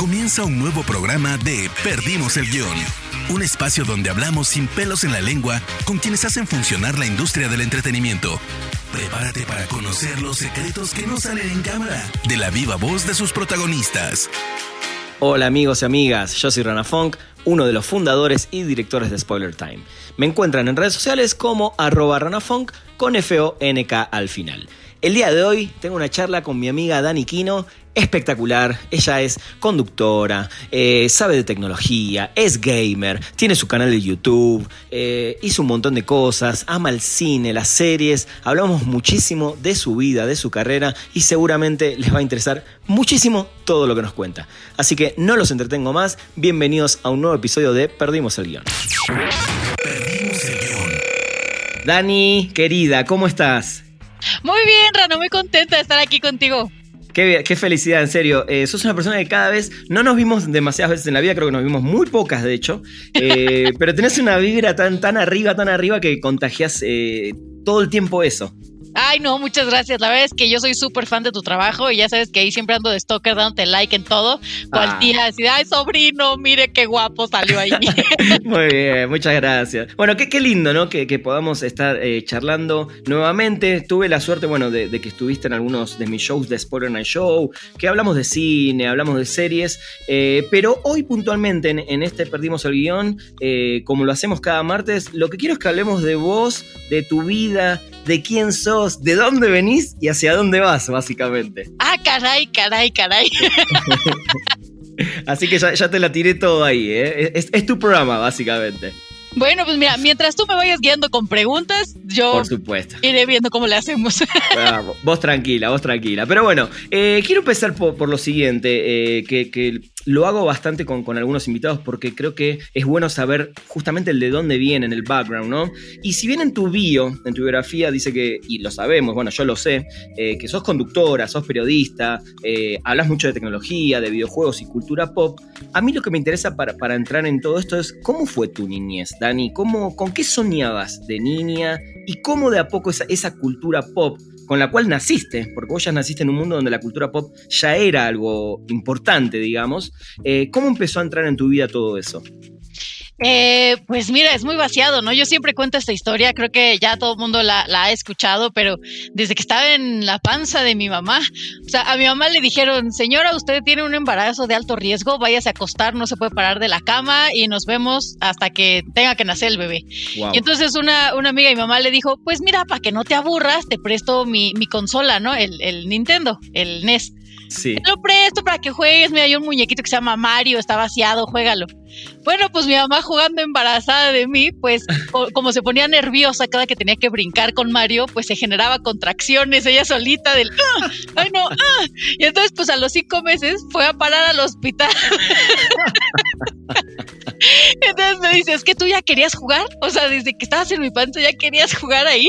Comienza un nuevo programa de Perdimos el Guión. Un espacio donde hablamos sin pelos en la lengua con quienes hacen funcionar la industria del entretenimiento. Prepárate para conocer los secretos que no salen en cámara de la viva voz de sus protagonistas. Hola amigos y amigas, yo soy Rana Funk, uno de los fundadores y directores de Spoiler Time. Me encuentran en redes sociales como arroba ranafunk con F-O-N-K al final. El día de hoy tengo una charla con mi amiga Dani Quino, espectacular. Ella es conductora, eh, sabe de tecnología, es gamer, tiene su canal de YouTube, eh, hizo un montón de cosas, ama el cine, las series. Hablamos muchísimo de su vida, de su carrera y seguramente les va a interesar muchísimo todo lo que nos cuenta. Así que no los entretengo más. Bienvenidos a un nuevo episodio de Perdimos el guion. Perdimos el guion. Dani, querida, ¿cómo estás? Muy bien, Rano, muy contenta de estar aquí contigo. Qué, qué felicidad, en serio. Eh, sos una persona que cada vez no nos vimos demasiadas veces en la vida, creo que nos vimos muy pocas, de hecho. Eh, pero tenés una vibra tan, tan arriba, tan arriba que contagias eh, todo el tiempo eso. Ay, no, muchas gracias. La verdad es que yo soy súper fan de tu trabajo y ya sabes que ahí siempre ando de stalker dándote like en todo. Cual Ah. así, ay, sobrino, mire qué guapo salió ahí. Muy bien, muchas gracias. Bueno, qué, qué lindo, ¿no? Que, que podamos estar eh, charlando nuevamente. Tuve la suerte, bueno, de, de que estuviste en algunos de mis shows de Spoiler Night Show, que hablamos de cine, hablamos de series, eh, pero hoy puntualmente en, en este Perdimos el Guión, eh, como lo hacemos cada martes, lo que quiero es que hablemos de vos, de tu vida, de quién sos, de dónde venís y hacia dónde vas, básicamente. ah, caray, caray, caray. Así que ya, ya te la tiré todo ahí, ¿eh? Es, es tu programa, básicamente. Bueno, pues mira, mientras tú me vayas guiando con preguntas, yo Por supuesto. iré viendo cómo le hacemos. Ah, vos tranquila, vos tranquila. Pero bueno, eh, quiero empezar por, por lo siguiente, eh, que, que lo hago bastante con, con algunos invitados porque creo que es bueno saber justamente el de dónde vienen, el background, ¿no? Y si bien en tu bio, en tu biografía, dice que, y lo sabemos, bueno, yo lo sé, eh, que sos conductora, sos periodista, eh, hablas mucho de tecnología, de videojuegos y cultura pop, a mí lo que me interesa para, para entrar en todo esto es cómo fue tu niñez, Dani, ¿Cómo, ¿con qué soñabas de niña y cómo de a poco esa, esa cultura pop con la cual naciste, porque vos ya naciste en un mundo donde la cultura pop ya era algo importante, digamos. Eh, ¿Cómo empezó a entrar en tu vida todo eso? Eh, pues mira, es muy vaciado, ¿no? Yo siempre cuento esta historia, creo que ya todo el mundo la, la, ha escuchado, pero desde que estaba en la panza de mi mamá, o sea, a mi mamá le dijeron, señora, usted tiene un embarazo de alto riesgo, váyase a acostar, no se puede parar de la cama y nos vemos hasta que tenga que nacer el bebé. Wow. Y entonces una, una amiga de mi mamá le dijo, pues mira, para que no te aburras, te presto mi, mi consola, ¿no? El, el Nintendo, el NES. Sí. Lo presto para que juegues. Mira, hay un muñequito que se llama Mario, está vaciado, juégalo. Bueno, pues mi mamá jugando embarazada de mí, pues co como se ponía nerviosa cada que tenía que brincar con Mario, pues se generaba contracciones ella solita del, ¡Ah! ay no, ¡Ah! y entonces pues a los cinco meses fue a parar al hospital. Entonces me dice, es que tú ya querías jugar, o sea, desde que estabas en mi panza ya querías jugar ahí.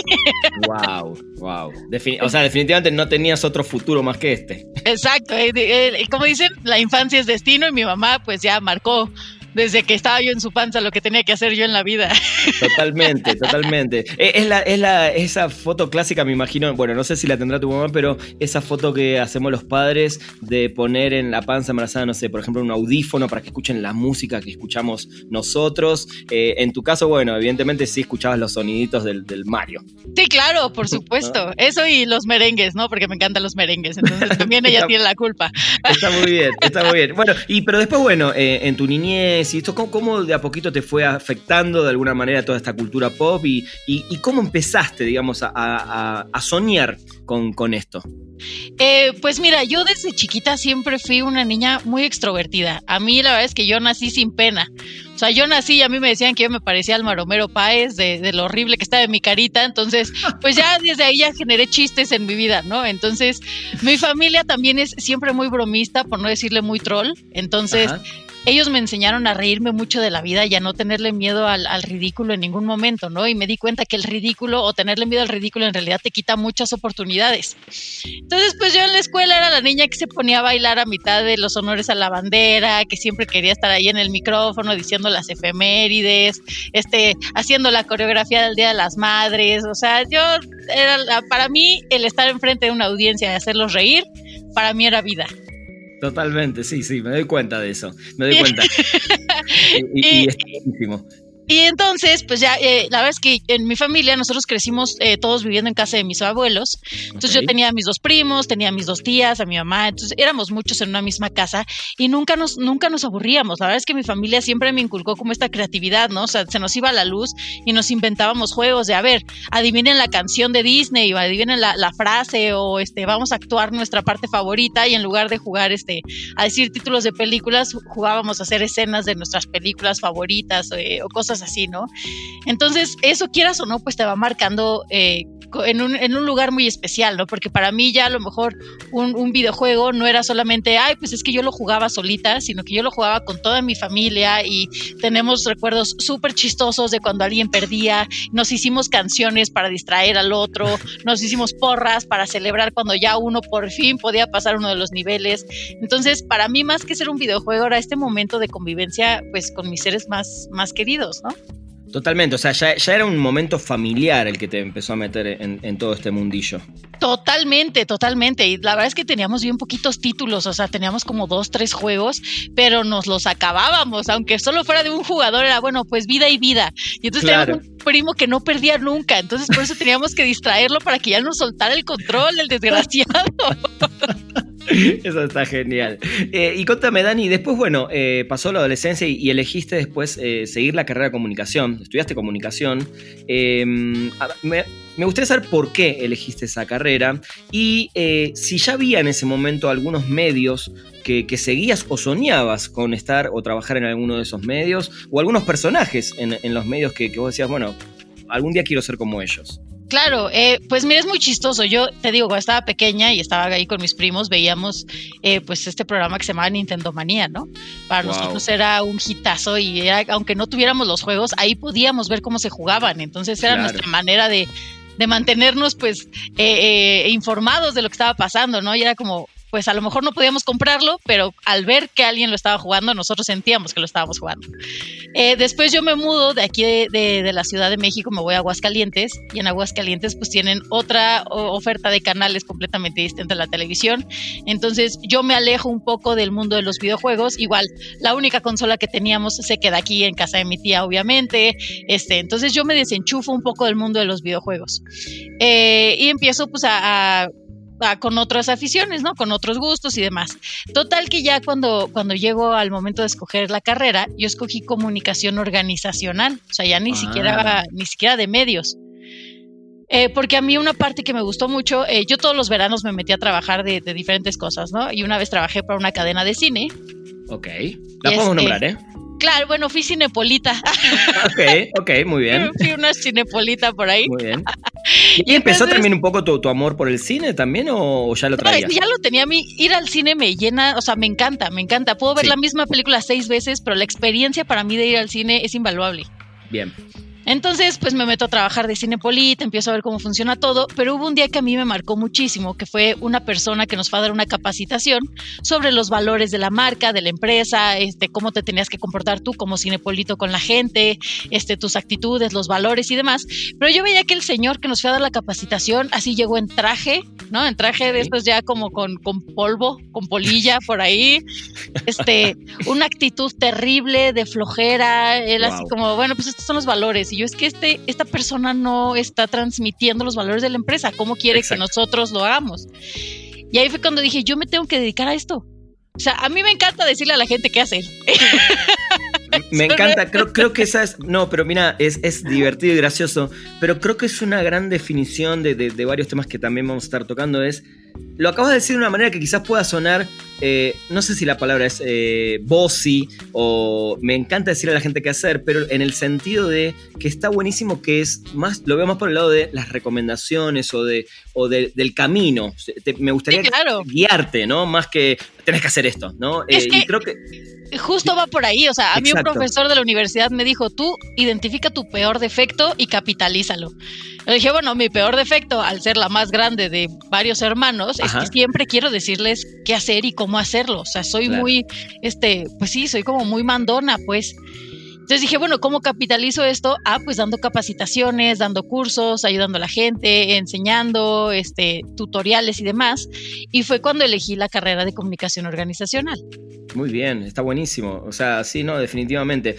Wow, wow. Defin o sea, definitivamente no tenías otro futuro más que este. Exacto, eh, eh, como dicen, la infancia es destino y mi mamá pues ya marcó desde que estaba yo en su panza lo que tenía que hacer yo en la vida. Totalmente, totalmente. Eh, Es, la, es la, esa foto clásica, me imagino, bueno, no sé si la tendrá tu mamá, pero esa foto que hacemos los padres de poner en la panza embarazada, no sé, por ejemplo, un audífono para que escuchen la música que escuchamos nosotros. Eh, en tu caso, bueno, evidentemente sí escuchabas los soniditos del, del Mario. Sí, claro, por supuesto. Eso y los merengues, ¿no? Porque me encantan los merengues, entonces también ella tiene la culpa. Está muy bien, está muy bien. Bueno, y pero después, bueno, eh, en tu niñez y esto, ¿cómo, ¿cómo, de a poquito te fue afectando de alguna manera toda esta cultura pop y, y, y cómo empezaste, digamos, a, a, a soñar con, con esto? Eh, pues mira, yo desde chiquita siempre fui una niña muy extrovertida. A mí la verdad es que yo nací sin pena. O sea, yo nací y a mí me decían que yo me parecía al Maromero Páez de, de, lo horrible que estaba en mi carita. Entonces, pues ya desde ahí ya generé chistes en mi vida, ¿no? Entonces, mi familia también es siempre muy bromista, por no decirle muy troll. Entonces, Ajá ellos me enseñaron a reírme mucho de la vida y a no tenerle miedo al, al, ridículo en ningún momento, ¿no? Y me di cuenta que el ridículo o tenerle miedo al ridículo en realidad te quita muchas oportunidades. Entonces, pues yo en la escuela era la niña que se ponía a bailar a mitad de los honores a la bandera, que siempre quería estar ahí en el micrófono diciendo las efemérides, este, haciendo la coreografía del Día de las Madres. O sea, yo era, para mí, el estar enfrente de una audiencia y hacerlos reír, para mí era vida. Totalmente, sí, sí, me doy cuenta de eso. Me doy cuenta. y, y, y es buenísimo. Y entonces, pues ya, eh, la verdad es que en mi familia nosotros crecimos eh, todos viviendo en casa de mis abuelos. Entonces yo tenía a mis dos primos, tenía a mis dos tías, a mi mamá. Entonces éramos muchos en una misma casa y nunca nos, nunca nos aburríamos. La verdad es que mi familia siempre me inculcó como esta creatividad, ¿no? O sea, se nos iba la luz y nos inventábamos juegos de, a ver, adivinen la canción de Disney o adivinen la, la frase o este, vamos a actuar nuestra parte favorita y en lugar de jugar este, a decir títulos de películas, jugábamos a hacer escenas de nuestras películas favoritas eh, o cosas así, ¿no? Entonces, eso quieras o no, pues te va marcando eh, en, un, en, un, lugar muy especial, ¿no? Porque para mí ya a lo mejor un, un, videojuego no era solamente, ay, pues es que yo lo jugaba solita, sino que yo lo jugaba con toda mi familia y tenemos recuerdos súper chistosos de cuando alguien perdía, nos hicimos canciones para distraer al otro, nos hicimos porras para celebrar cuando ya uno por fin podía pasar uno de los niveles. Entonces, para mí más que ser un videojuego era este momento de convivencia pues con mis seres más, más queridos, ¿no? Totalmente, o sea, ya, ya, era un momento familiar el que te empezó a meter en, en, todo este mundillo. Totalmente, totalmente. Y la verdad es que teníamos bien poquitos títulos, o sea, teníamos como dos, tres juegos, pero nos los acabábamos, aunque solo fuera de un jugador, era bueno, pues vida y vida. Y entonces claro. teníamos un primo que no perdía nunca, entonces por eso teníamos que distraerlo para que ya no soltara el control, el desgraciado. Eso está genial. Eh, y contame, Dani, después, bueno, eh, pasó la adolescencia y, elegiste después eh, seguir la carrera de comunicación. Estudiaste comunicación. Em, me, gustaría saber por qué elegiste esa carrera y si ya había en ese momento algunos medios que, que, seguías o soñabas con estar o trabajar en alguno de esos medios o algunos personajes en, en los medios que, que vos decías, bueno, algún día quiero ser como ellos. Claro, eh, pues mira, es muy chistoso. Yo te digo, cuando estaba pequeña y estaba ahí con mis primos, veíamos eh, pues este programa que se llamaba Nintendo Manía, ¿no? Para wow. nosotros era un hitazo y era, aunque no tuviéramos los juegos, ahí podíamos ver cómo se jugaban. Entonces era claro. nuestra manera de, de mantenernos pues eh, informados de lo que estaba pasando, ¿no? Y era como, pues a lo mejor no podíamos comprarlo, pero al ver que alguien lo estaba jugando, nosotros sentíamos que lo estábamos jugando. Eh, después yo me mudo de aquí de, la Ciudad de México, me voy a Aguascalientes, y en Aguascalientes pues tienen otra oferta de canales completamente distinta a la televisión. Entonces yo me alejo un poco del mundo de los videojuegos. Igual, la única consola que teníamos se queda aquí en casa de mi tía, obviamente. Este, entonces yo me desenchufo un poco del mundo de los videojuegos. Eh, y empiezo pues a con otras aficiones, ¿no? Con otros gustos y demás. Total que ya cuando, cuando llego al momento de escoger la carrera, yo escogí comunicación organizacional, o sea, ya ni ah. siquiera, ni siquiera de medios. Eh, porque a mí una parte que me gustó mucho, eh, yo todos los veranos me metí a trabajar de, de, diferentes cosas, ¿no? Y una vez trabajé para una cadena de cine. Ok. La podemos este, nombrar, ¿eh? Claro, bueno, fui cinepolita. Ok, ok, muy bien. Fui una cinepolita por ahí. Muy bien. ¿Y, y empezó entonces, también un poco tu, tu, amor por el cine también o, ya lo traías? No, ya lo tenía a mí. Ir al cine me llena, o sea, me encanta, me encanta. Puedo ver sí. la misma película seis veces, pero la experiencia para mí de ir al cine es invaluable. Bien. Entonces, pues me meto a trabajar de Cinepolit, empiezo a ver cómo funciona todo, pero hubo un día que a mí me marcó muchísimo, que fue una persona que nos fue a dar una capacitación sobre los valores de la marca, de la empresa, este, cómo te tenías que comportar tú como Cinepolito con la gente, este, tus actitudes, los valores y demás. Pero yo veía que el señor que nos fue a dar la capacitación así llegó en traje, ¿no? En traje de estos ya como con, con polvo, con polilla por ahí, este, una actitud terrible de flojera, él wow. así como, bueno, pues estos son los valores y yo es que este, esta persona no está transmitiendo los valores de la empresa, ¿cómo quiere Exacto. que nosotros lo hagamos? Y ahí fue cuando dije, yo me tengo que dedicar a esto. O sea, a mí me encanta decirle a la gente qué hacer. Me encanta, creo, creo que esa es. No, pero mira, es, es divertido y gracioso. Pero creo que es una gran definición de, de, de, varios temas que también vamos a estar tocando. Es. Lo acabas de decir de una manera que quizás pueda sonar. Eh, no sé si la palabra es eh, bossy o me encanta decirle a la gente qué hacer, pero en el sentido de que está buenísimo que es más, lo veo más por el lado de las recomendaciones o, de, o de, del camino. Te, me gustaría sí, claro. guiarte, ¿no? Más que tenés que hacer esto, ¿no? Es eh, que... y creo que justo va por ahí. O sea, a Exacto. mí un profesor de la universidad me dijo, tú identifica tu peor defecto y capitalízalo. Le dije, bueno, mi peor defecto, al ser la más grande de varios hermanos, Ajá. es que siempre quiero decirles qué hacer y cómo hacerlo. O sea, soy claro. muy, este, pues sí, soy como muy mandona, pues. Entonces dije, bueno, ¿cómo capitalizo esto? Ah, pues dando capacitaciones, dando cursos, ayudando a la gente, enseñando, este, tutoriales y demás. Y fue cuando elegí la carrera de comunicación organizacional. Muy bien, está buenísimo. O sea, sí, no, definitivamente.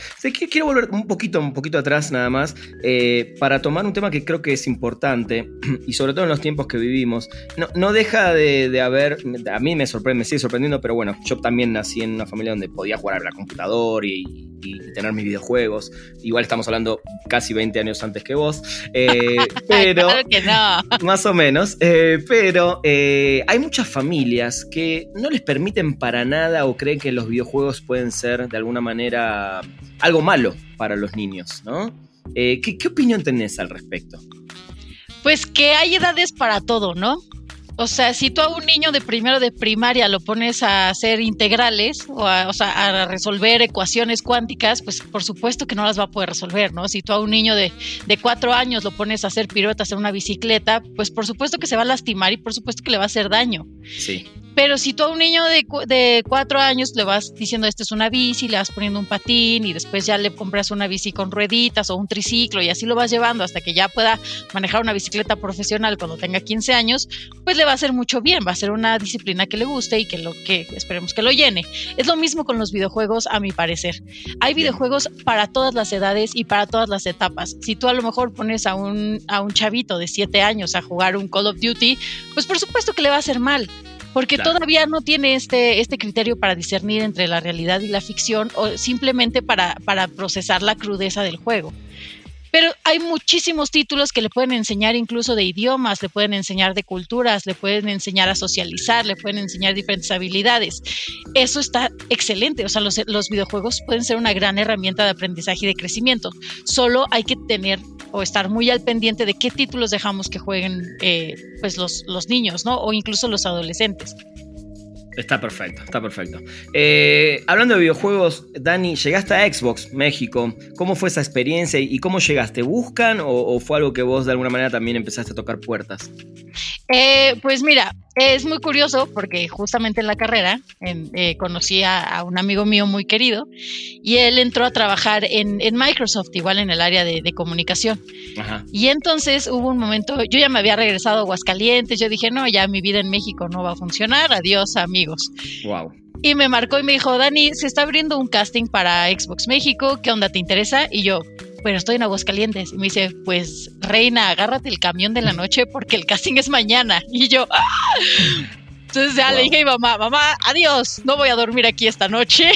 Quiero volver un poquito, un poquito atrás nada más eh, para tomar un tema que creo que es importante y sobre todo en los tiempos que vivimos. No, no deja de, haber, a mí me sorprende, me sigue sorprendiendo, pero bueno, yo también nací en una familia donde podía jugar a la computadora y, tener mis videojuegos. Igual estamos hablando casi 20 años antes que vos. Eh, pero, claro que no. Más o menos. Eh, pero hay muchas familias que no les permiten para nada o creen que los videojuegos pueden ser de alguna manera algo malo para los niños, ¿no? Eh, ¿qué, ¿Qué opinión tenés al respecto? Pues que hay edades para todo, ¿no? O sea, si tú a un niño de primero de primaria lo pones a hacer integrales o, a, sea, a resolver ecuaciones cuánticas, pues por supuesto que no las va a poder resolver, ¿no? Si tú a un niño de, de cuatro años lo pones a hacer piruetas en una bicicleta, pues por supuesto que se va a lastimar y por supuesto que le va a hacer daño. Sí. Pero si tú a un niño de, de, cuatro años le vas diciendo, esto es una bici, le vas poniendo un patín y después ya le compras una bici con rueditas o un triciclo y así lo vas llevando hasta que ya pueda manejar una bicicleta profesional cuando tenga 15 años, pues le va a hacer mucho bien, va a ser una disciplina que le guste y que lo que esperemos que lo llene. Es lo mismo con los videojuegos, a mi parecer. Hay videojuegos para todas las edades y para todas las etapas. Si tú a lo mejor pones a un, a un chavito de 7 años a jugar un Call of Duty, pues por supuesto que le va a hacer mal porque todavía no tiene este, este criterio para discernir entre la realidad y la ficción o simplemente para, para procesar la crudeza del juego. Pero hay muchísimos títulos que le pueden enseñar incluso de idiomas, le pueden enseñar de culturas, le pueden enseñar a socializar, le pueden enseñar diferentes habilidades. Eso está excelente. O sea, los, los videojuegos pueden ser una gran herramienta de aprendizaje y de crecimiento. Solo hay que tener o estar muy al pendiente de qué títulos dejamos que jueguen eh, pues los, los niños, ¿no? O incluso los adolescentes. Está perfecto, está perfecto. Eh, hablando de videojuegos, Dani, llegaste a Xbox México. ¿Cómo fue esa experiencia y cómo llegaste? ¿Buscan o, fue algo que vos de alguna manera también empezaste a tocar puertas? Eh, pues mira, es muy curioso porque justamente en la carrera eh, conocí a, un amigo mío muy querido y él entró a trabajar en, Microsoft, igual en el área de, comunicación. Y entonces hubo un momento, yo ya me había regresado a Aguascalientes, yo dije, no, ya mi vida en México no va a funcionar, adiós amigos. Wow. Y me marcó y me dijo, Dani, se está abriendo un casting para Xbox México, ¿qué onda te interesa? Y yo, pero estoy en Aguascalientes. Y me dice, pues, reina, agárrate el camión de la noche porque el casting es mañana. Y yo, ¡ah! Entonces ya le dije a mi mamá, mamá, adiós, no voy a dormir aquí esta noche.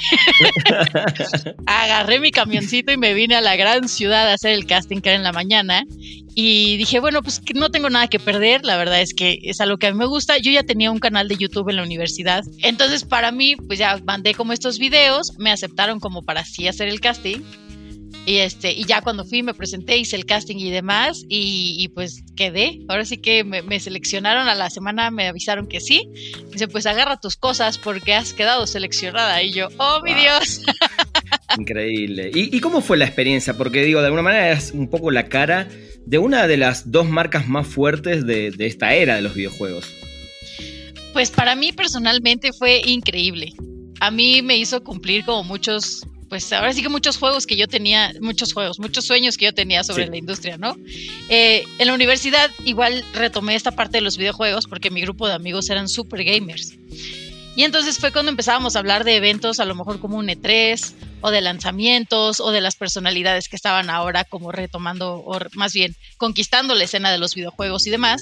Agarré mi camioncito y me vine a la gran ciudad a hacer el casting que era en la mañana. Y dije, bueno, pues no tengo nada que perder, la verdad es que es algo que a mí me gusta. Yo ya tenía un canal de YouTube en la universidad. Entonces para mí, pues ya mandé como estos videos, me aceptaron como para así hacer el casting. Y, este, y ya cuando fui me presenté, hice el casting y demás y, pues quedé. Ahora sí que me, seleccionaron a la semana, me avisaron que sí. Dice, pues agarra tus cosas porque has quedado seleccionada. Y yo, oh mi Dios. Increíble. ¿Y, cómo fue la experiencia? Porque digo, de alguna manera es un poco la cara de una de las dos marcas más fuertes de, de esta era de los videojuegos. Pues para mí personalmente fue increíble. A mí me hizo cumplir como muchos pues ahora sí que muchos juegos que yo tenía, muchos juegos, muchos sueños que yo tenía sobre la industria, ¿no? Eh, en la universidad igual retomé esta parte de los videojuegos porque mi grupo de amigos eran super gamers. Y entonces fue cuando empezábamos a hablar de eventos, a lo mejor como un E3, o de lanzamientos, o de las personalidades que estaban ahora como retomando, o más bien conquistando la escena de los videojuegos y demás.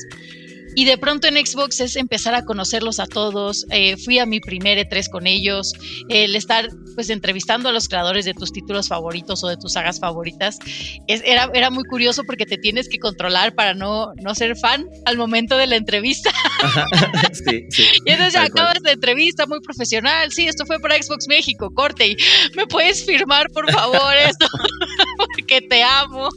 Y de pronto en Xbox es empezar a conocerlos a todos. Eh, fui a mi primer E3 con ellos. El estar pues entrevistando a los creadores de tus títulos favoritos o de tus sagas favoritas. Es, era, era muy curioso porque te tienes que controlar para no, no ser fan al momento de la entrevista. sí, sí, y entonces ya acabas la entrevista muy profesional. Sí, esto fue para Xbox México, corte. Me puedes firmar, por favor, esto, porque te amo.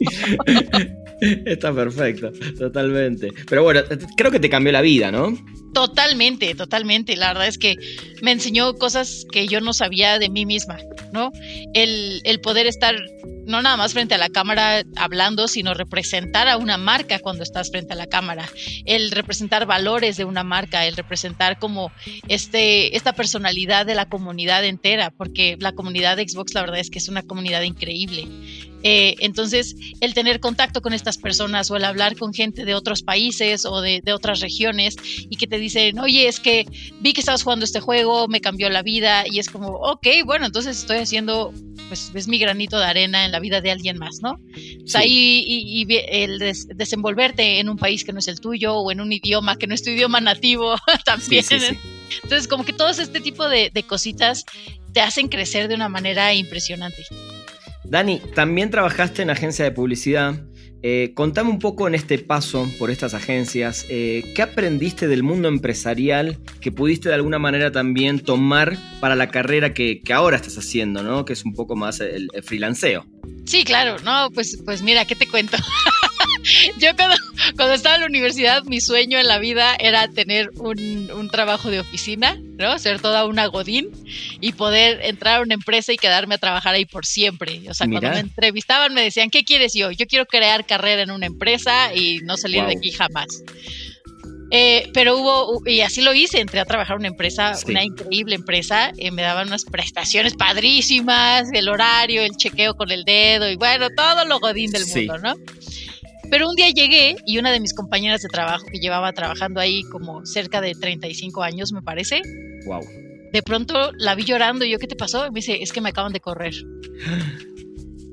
Está perfecto, totalmente. Pero bueno, creo que te cambió la vida, ¿no? Totalmente, totalmente. La verdad es que me enseñó cosas que yo no sabía de mí misma, ¿no? El, el poder estar no nada más frente a la cámara hablando, sino representar a una marca cuando estás frente a la cámara, el representar valores de una marca, el representar como este, esta personalidad de la comunidad entera, porque la comunidad de Xbox la verdad es que es una comunidad increíble. Eh, entonces, el tener contacto con estas personas o el hablar con gente de otros países o de, de, otras regiones y que te dicen, oye, es que vi que estabas jugando este juego, me cambió la vida y es como, ok, bueno, entonces estoy haciendo, pues es mi granito de arena en la vida de alguien más, ¿no? O sea, y, y, y, el des, desenvolverte en un país que no es el tuyo o en un idioma que no es tu idioma nativo también. Sí, sí, entonces, como que todos este tipo de, de cositas te hacen crecer de una manera impresionante. Dani, también trabajaste en agencia de publicidad. Eh, contame un poco en este paso por estas agencias, eh, ¿qué aprendiste del mundo empresarial que pudiste de alguna manera también tomar para la carrera que, que ahora estás haciendo, ¿no? que es un poco más el, el freelanceo? Sí, claro, no, pues, pues mira, ¿qué te cuento? Yo cuando, cuando, estaba en la universidad, mi sueño en la vida era tener un, un, trabajo de oficina, ¿no? Ser toda una godín y poder entrar a una empresa y quedarme a trabajar ahí por siempre. O sea, Mira. cuando me entrevistaban me decían, ¿qué quieres yo? Yo quiero crear carrera en una empresa y no salir wow. de aquí jamás. Eh, pero hubo, y así lo hice, entré a trabajar en una empresa, sí. una increíble empresa, eh, me daban unas prestaciones padrísimas, el horario, el chequeo con el dedo y bueno, todo lo godín del sí. mundo, ¿no? Pero un día llegué y una de mis compañeras de trabajo que llevaba trabajando ahí como cerca de 35 años, me parece. Wow. De pronto la vi llorando y yo, ¿qué te pasó? Y me dice, es que me acaban de correr.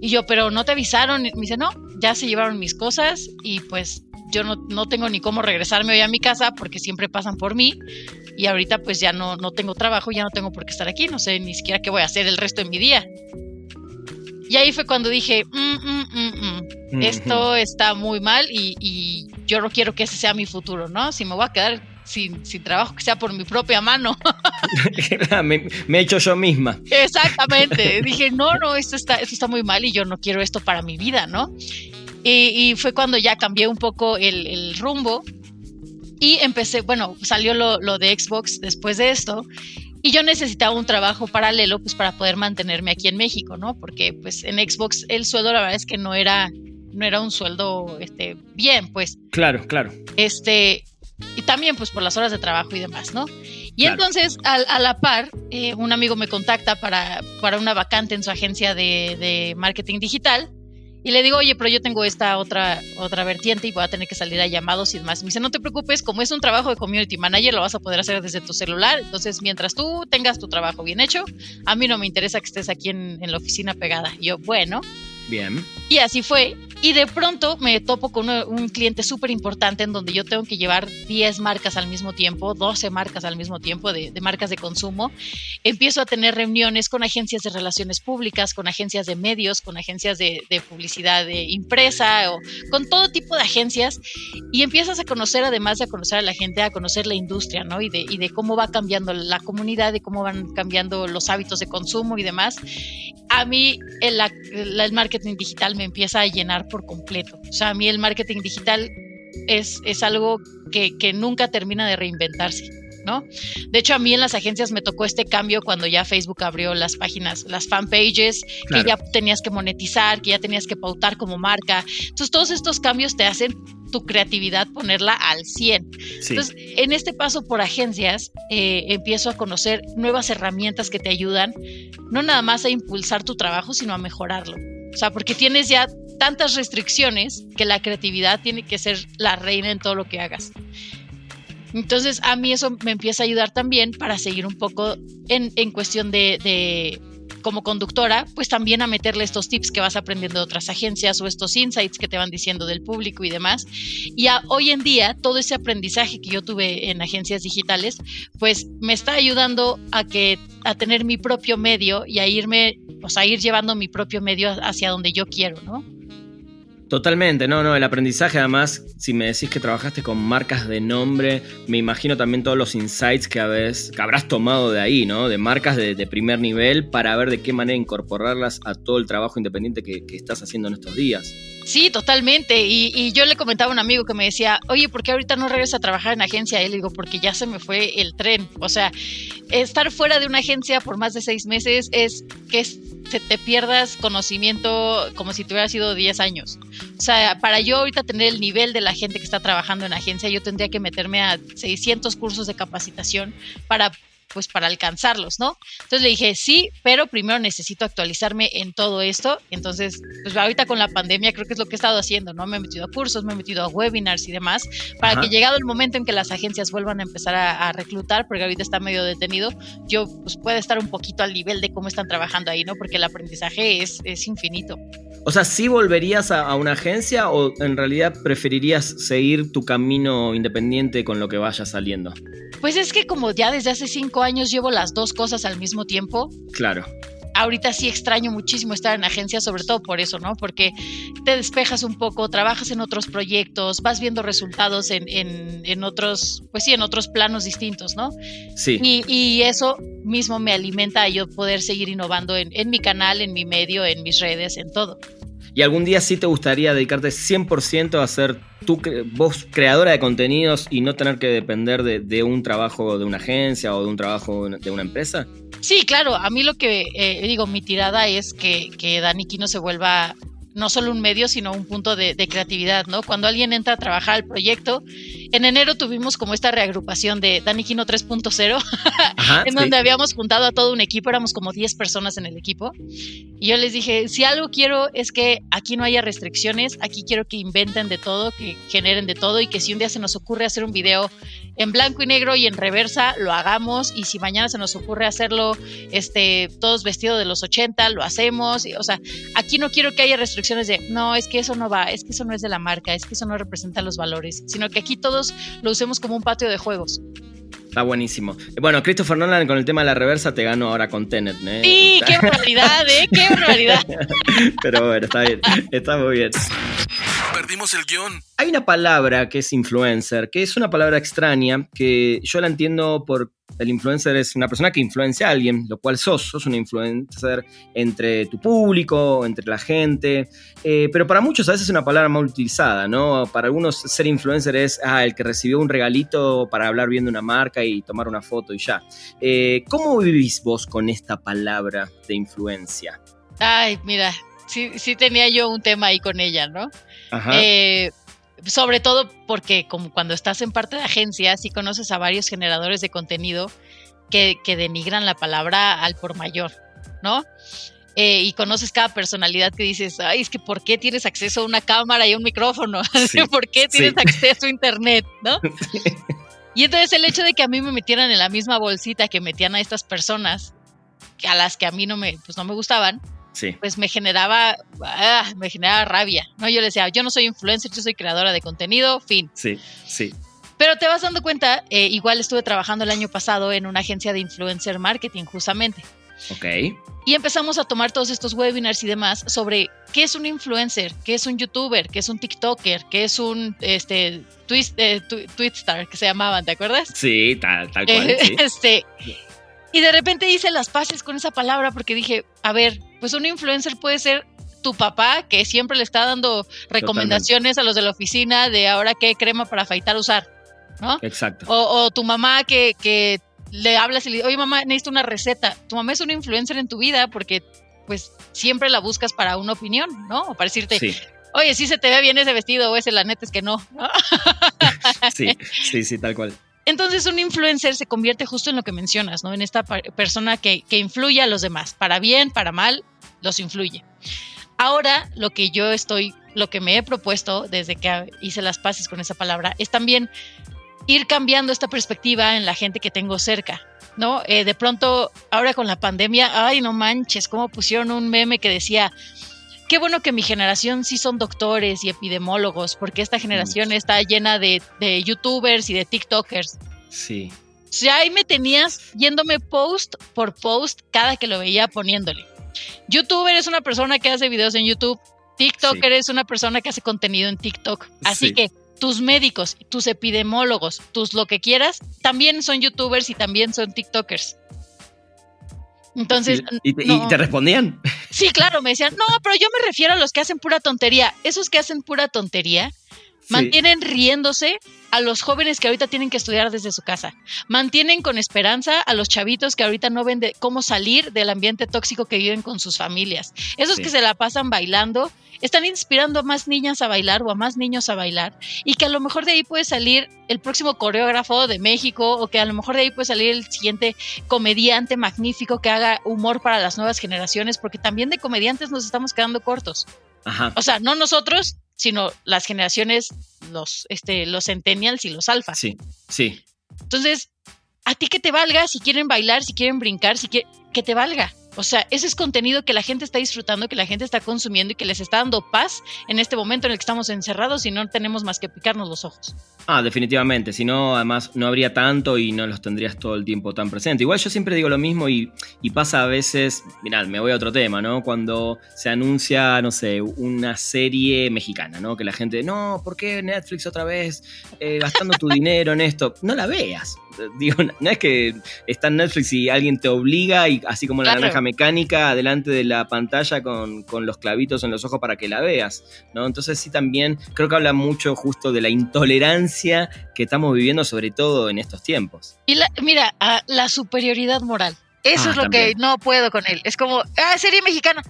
y yo, pero no te avisaron. Y me dice, no, ya se llevaron mis cosas y pues yo no, no, tengo ni cómo regresarme hoy a mi casa porque siempre pasan por mí y ahorita pues ya no, no tengo trabajo, ya no tengo por qué estar aquí, no sé ni siquiera qué voy a hacer el resto de mi día. Y ahí fue cuando dije, mm, mm, mm, esto está muy mal y, y, yo no quiero que ese sea mi futuro, ¿no? Si me voy a quedar sin, sin trabajo, que sea por mi propia mano. me, me, he hecho yo misma. Exactamente. dije, no, no, esto está, esto está muy mal y yo no quiero esto para mi vida, ¿no? Y, y fue cuando ya cambié un poco el, el rumbo y empecé, bueno, salió lo, lo, de Xbox después de esto y yo necesitaba un trabajo paralelo pues para poder mantenerme aquí en México, ¿no? Porque pues en Xbox el sueldo la verdad es que no era no era un sueldo este bien, pues. Claro, claro. Este y también pues por las horas de trabajo y demás, ¿no? Y claro. entonces a, a, la par eh, un amigo me contacta para, para una vacante en su agencia de, de marketing digital y le digo, oye, pero yo tengo esta otra, otra vertiente y voy a tener que salir a llamados y demás. Me dice, no te preocupes, como es un trabajo de community manager, lo vas a poder hacer desde tu celular. Entonces, mientras tú tengas tu trabajo bien hecho, a mí no me interesa que estés aquí en, en la oficina pegada. Y yo, bueno. Bien. Y así fue. Y de pronto me topo con un, cliente súper importante en donde yo tengo que llevar 10 marcas al mismo tiempo, 12 marcas al mismo tiempo de, de, marcas de consumo. Empiezo a tener reuniones con agencias de relaciones públicas, con agencias de medios, con agencias de, de publicidad de impresa o con todo tipo de agencias. Y empiezas a conocer, además de a conocer a la gente, a conocer la industria, ¿no? Y de, y de cómo va cambiando la comunidad, de cómo van cambiando los hábitos de consumo y demás. A mí el, el marketing digital me empieza a llenar por completo. O sea, a mí el marketing digital es, es algo que, que nunca termina de reinventarse. ¿no? De hecho, a mí en las agencias me tocó este cambio cuando ya Facebook abrió las páginas, las fanpages, claro. que ya tenías que monetizar, que ya tenías que pautar como marca. Entonces, todos estos cambios te hacen tu creatividad ponerla al 100. Sí. Entonces, en este paso por agencias, eh, empiezo a conocer nuevas herramientas que te ayudan, no nada más a impulsar tu trabajo, sino a mejorarlo. O sea, porque tienes ya tantas restricciones que la creatividad tiene que ser la reina en todo lo que hagas. Entonces, a mí eso me empieza a ayudar también para seguir un poco en, en cuestión de, de, como conductora, pues también a meterle estos tips que vas aprendiendo de otras agencias o estos insights que te van diciendo del público y demás. Y a, hoy en día, todo ese aprendizaje que yo tuve en agencias digitales, pues me está ayudando a que a tener mi propio medio y a irme, o sea, a ir llevando mi propio medio hacia donde yo quiero, ¿no? Totalmente, no, no, el aprendizaje además, si me decís que trabajaste con marcas de nombre, me imagino también todos los insights que, habés, que habrás tomado de ahí, ¿no? De marcas de, primer nivel para ver de qué manera incorporarlas a todo el trabajo independiente que, estás haciendo en estos días. Sí, totalmente. Y, y, yo le comentaba a un amigo que me decía, oye, ¿por qué ahorita no regresas a trabajar en agencia? Y él digo, porque ya se me fue el tren. O sea, estar fuera de una agencia por más de seis meses es que se te pierdas conocimiento como si te hubiera sido 10 años. O sea, para yo ahorita tener el nivel de la gente que está trabajando en agencia, yo tendría que meterme a 600 cursos de capacitación para pues para alcanzarlos, ¿no? Entonces le dije, sí, pero primero necesito actualizarme en todo esto. Entonces, pues ahorita con la pandemia creo que es lo que he estado haciendo, ¿no? Me he metido a cursos, me he metido a webinars y demás, para que llegado el momento en que las agencias vuelvan a empezar a, reclutar, porque ahorita está medio detenido, yo pues pueda estar un poquito al nivel de cómo están trabajando ahí, ¿no? Porque el aprendizaje es, es infinito. O sea, ¿sí volverías a, a, una agencia o en realidad preferirías seguir tu camino independiente con lo que vaya saliendo? Pues es que como ya desde hace cinco años llevo las dos cosas al mismo tiempo. Claro. Ahorita sí extraño muchísimo estar en agencia, sobre todo por eso, ¿no? Porque te despejas un poco, trabajas en otros proyectos, vas viendo resultados en, en, otros, pues sí, en otros planos distintos, ¿no? Sí. Y, y eso mismo me alimenta a yo poder seguir innovando en, en mi canal, en mi medio, en mis redes, en todo. ¿Y algún día sí te gustaría dedicarte 100% a ser tú, vos creadora de contenidos y no tener que depender de, un trabajo de una agencia o de un trabajo de una empresa? Sí, claro. A mí lo que eh, digo, mi tirada es que, que Dani Kino se vuelva no solo un medio, sino un punto de, creatividad, ¿no? Cuando alguien entra a trabajar al proyecto, en enero tuvimos como esta reagrupación de Danikino 3.0, en donde habíamos juntado a todo un equipo, éramos como 10 personas en el equipo, y yo les dije, si algo quiero es que aquí no haya restricciones, aquí quiero que inventen de todo, que generen de todo, y que si un día se nos ocurre hacer un video en blanco y negro y en reversa, lo hagamos, y si mañana se nos ocurre hacerlo este, todos vestidos de los 80, lo hacemos, o sea, aquí no quiero que haya restricciones de, no, es que eso no va, es que eso no es de la marca, es que eso no representa los valores, sino que aquí todos lo usemos como un patio de juegos. Está buenísimo. Bueno, Christopher Nolan con el tema de la reversa te ganó ahora con Tenet, ¿eh? Sí, qué barbaridad, ¿eh? Qué barbaridad. Pero bueno, está bien, está muy bien. Perdimos el guion. Hay una palabra que es influencer, que es una palabra extraña, que yo la entiendo por el influencer es una persona que influencia a alguien, lo cual sos, sos un influencer entre tu público, entre la gente, eh, pero para muchos a veces es una palabra mal utilizada, ¿no? Para algunos ser influencer es ah, el que recibió un regalito para hablar bien de una marca y tomar una foto y ya. Eh, ¿Cómo vivís vos con esta palabra de influencia? Ay, mira, sí, sí tenía yo un tema ahí con ella, ¿no? Ajá. Eh, sobre todo porque como cuando estás en parte de agencia, sí conoces a varios generadores de contenido que, denigran la palabra al por mayor, ¿no? Eh, y conoces cada personalidad que dices, ay, es que ¿por qué tienes acceso a una cámara y un micrófono? ¿Por qué tienes acceso a internet? ¿no? Y entonces el hecho de que a mí me metieran en la misma bolsita que metían a estas personas, a las que a mí no me, pues no me gustaban, pues me generaba, ah, me generaba rabia, ¿no? Yo le decía, yo no soy influencer, yo soy creadora de contenido, fin. Sí, sí. Pero te vas dando cuenta, eh, igual estuve trabajando el año pasado en una agencia de influencer marketing, justamente. Ok. Y empezamos a tomar todos estos webinars y demás sobre qué es un influencer, qué es un youtuber, qué es un TikToker, qué es un este twist, eh, Twitstar, que se llamaban, ¿te acuerdas? Sí, tal, tal cual. Este, y de repente hice las paces con esa palabra porque dije, a ver, pues un influencer puede ser tu papá que siempre le está dando recomendaciones a los de la oficina de ahora qué crema para afeitar usar, ¿no? Exacto. O, tu mamá que, que le hablas y le dices, oye mamá, necesito una receta. Tu mamá es un influencer en tu vida porque pues siempre la buscas para una opinión, ¿no? O para decirte, oye, sí se te ve bien ese vestido o ese, la neta es que no. sí, sí, sí, tal cual. Entonces un influencer se convierte justo en lo que mencionas, ¿no? En esta persona que, que influye a los demás, para bien, para mal, los influye. Ahora lo que yo estoy, lo que me he propuesto desde que hice las paces con esa palabra, es también ir cambiando esta perspectiva en la gente que tengo cerca, ¿no? Eh, de pronto, ahora con la pandemia, ay, no manches, cómo pusieron un meme que decía, qué bueno que mi generación sí son doctores y epidemólogos, porque esta generación está llena de, youtubers y de TikTokers. Sí. Ya ahí me tenías yéndome post por post cada que lo veía poniéndole. YouTuber es una persona que hace videos en YouTube. TikToker es una persona que hace contenido en TikTok. Así que tus médicos, tus epidemólogos, tus lo que quieras, también son YouTubers y también son TikTokers. Entonces. ¿Y, te respondían? Sí, claro, me decían, no, pero yo me refiero a los que hacen pura tontería. Esos que hacen pura tontería mantienen riéndose a los jóvenes que ahorita tienen que estudiar desde su casa. Mantienen con esperanza a los chavitos que ahorita no ven de cómo salir del ambiente tóxico que viven con sus familias. Esos que se la pasan bailando, están inspirando a más niñas a bailar o a más niños a bailar y que a lo mejor de ahí puede salir el próximo coreógrafo de México o que a lo mejor de ahí puede salir el siguiente comediante magnífico que haga humor para las nuevas generaciones, porque también de comediantes nos estamos quedando cortos. O sea, no nosotros, sino las generaciones, los, este, los centennials y los alfa. Sí, sí. Entonces, a ti que te valga, si quieren bailar, si quieren brincar, si que te valga. O sea, ese es contenido que la gente está disfrutando, que la gente está consumiendo y que les está dando paz en este momento en el que estamos encerrados y no tenemos más que picarnos los ojos. Ah, definitivamente. Si no, además no habría tanto y no los tendrías todo el tiempo tan presente. Igual yo siempre digo lo mismo y, pasa a veces, mirad, me voy a otro tema, ¿no? Cuando se anuncia, no sé, una serie mexicana, ¿no? Que la gente, no, ¿por qué Netflix otra vez eh, gastando tu dinero en esto? No la veas. Digo, no es que está en Netflix y alguien te obliga y así como la naranja mecánica adelante de la pantalla con, con, los clavitos en los ojos para que la veas, ¿no? Entonces sí también creo que habla mucho justo de la intolerancia que estamos viviendo sobre todo en estos tiempos. Y mira, la superioridad moral. Eso ah, es lo que no puedo con él. Es como, ah, serie mexicana.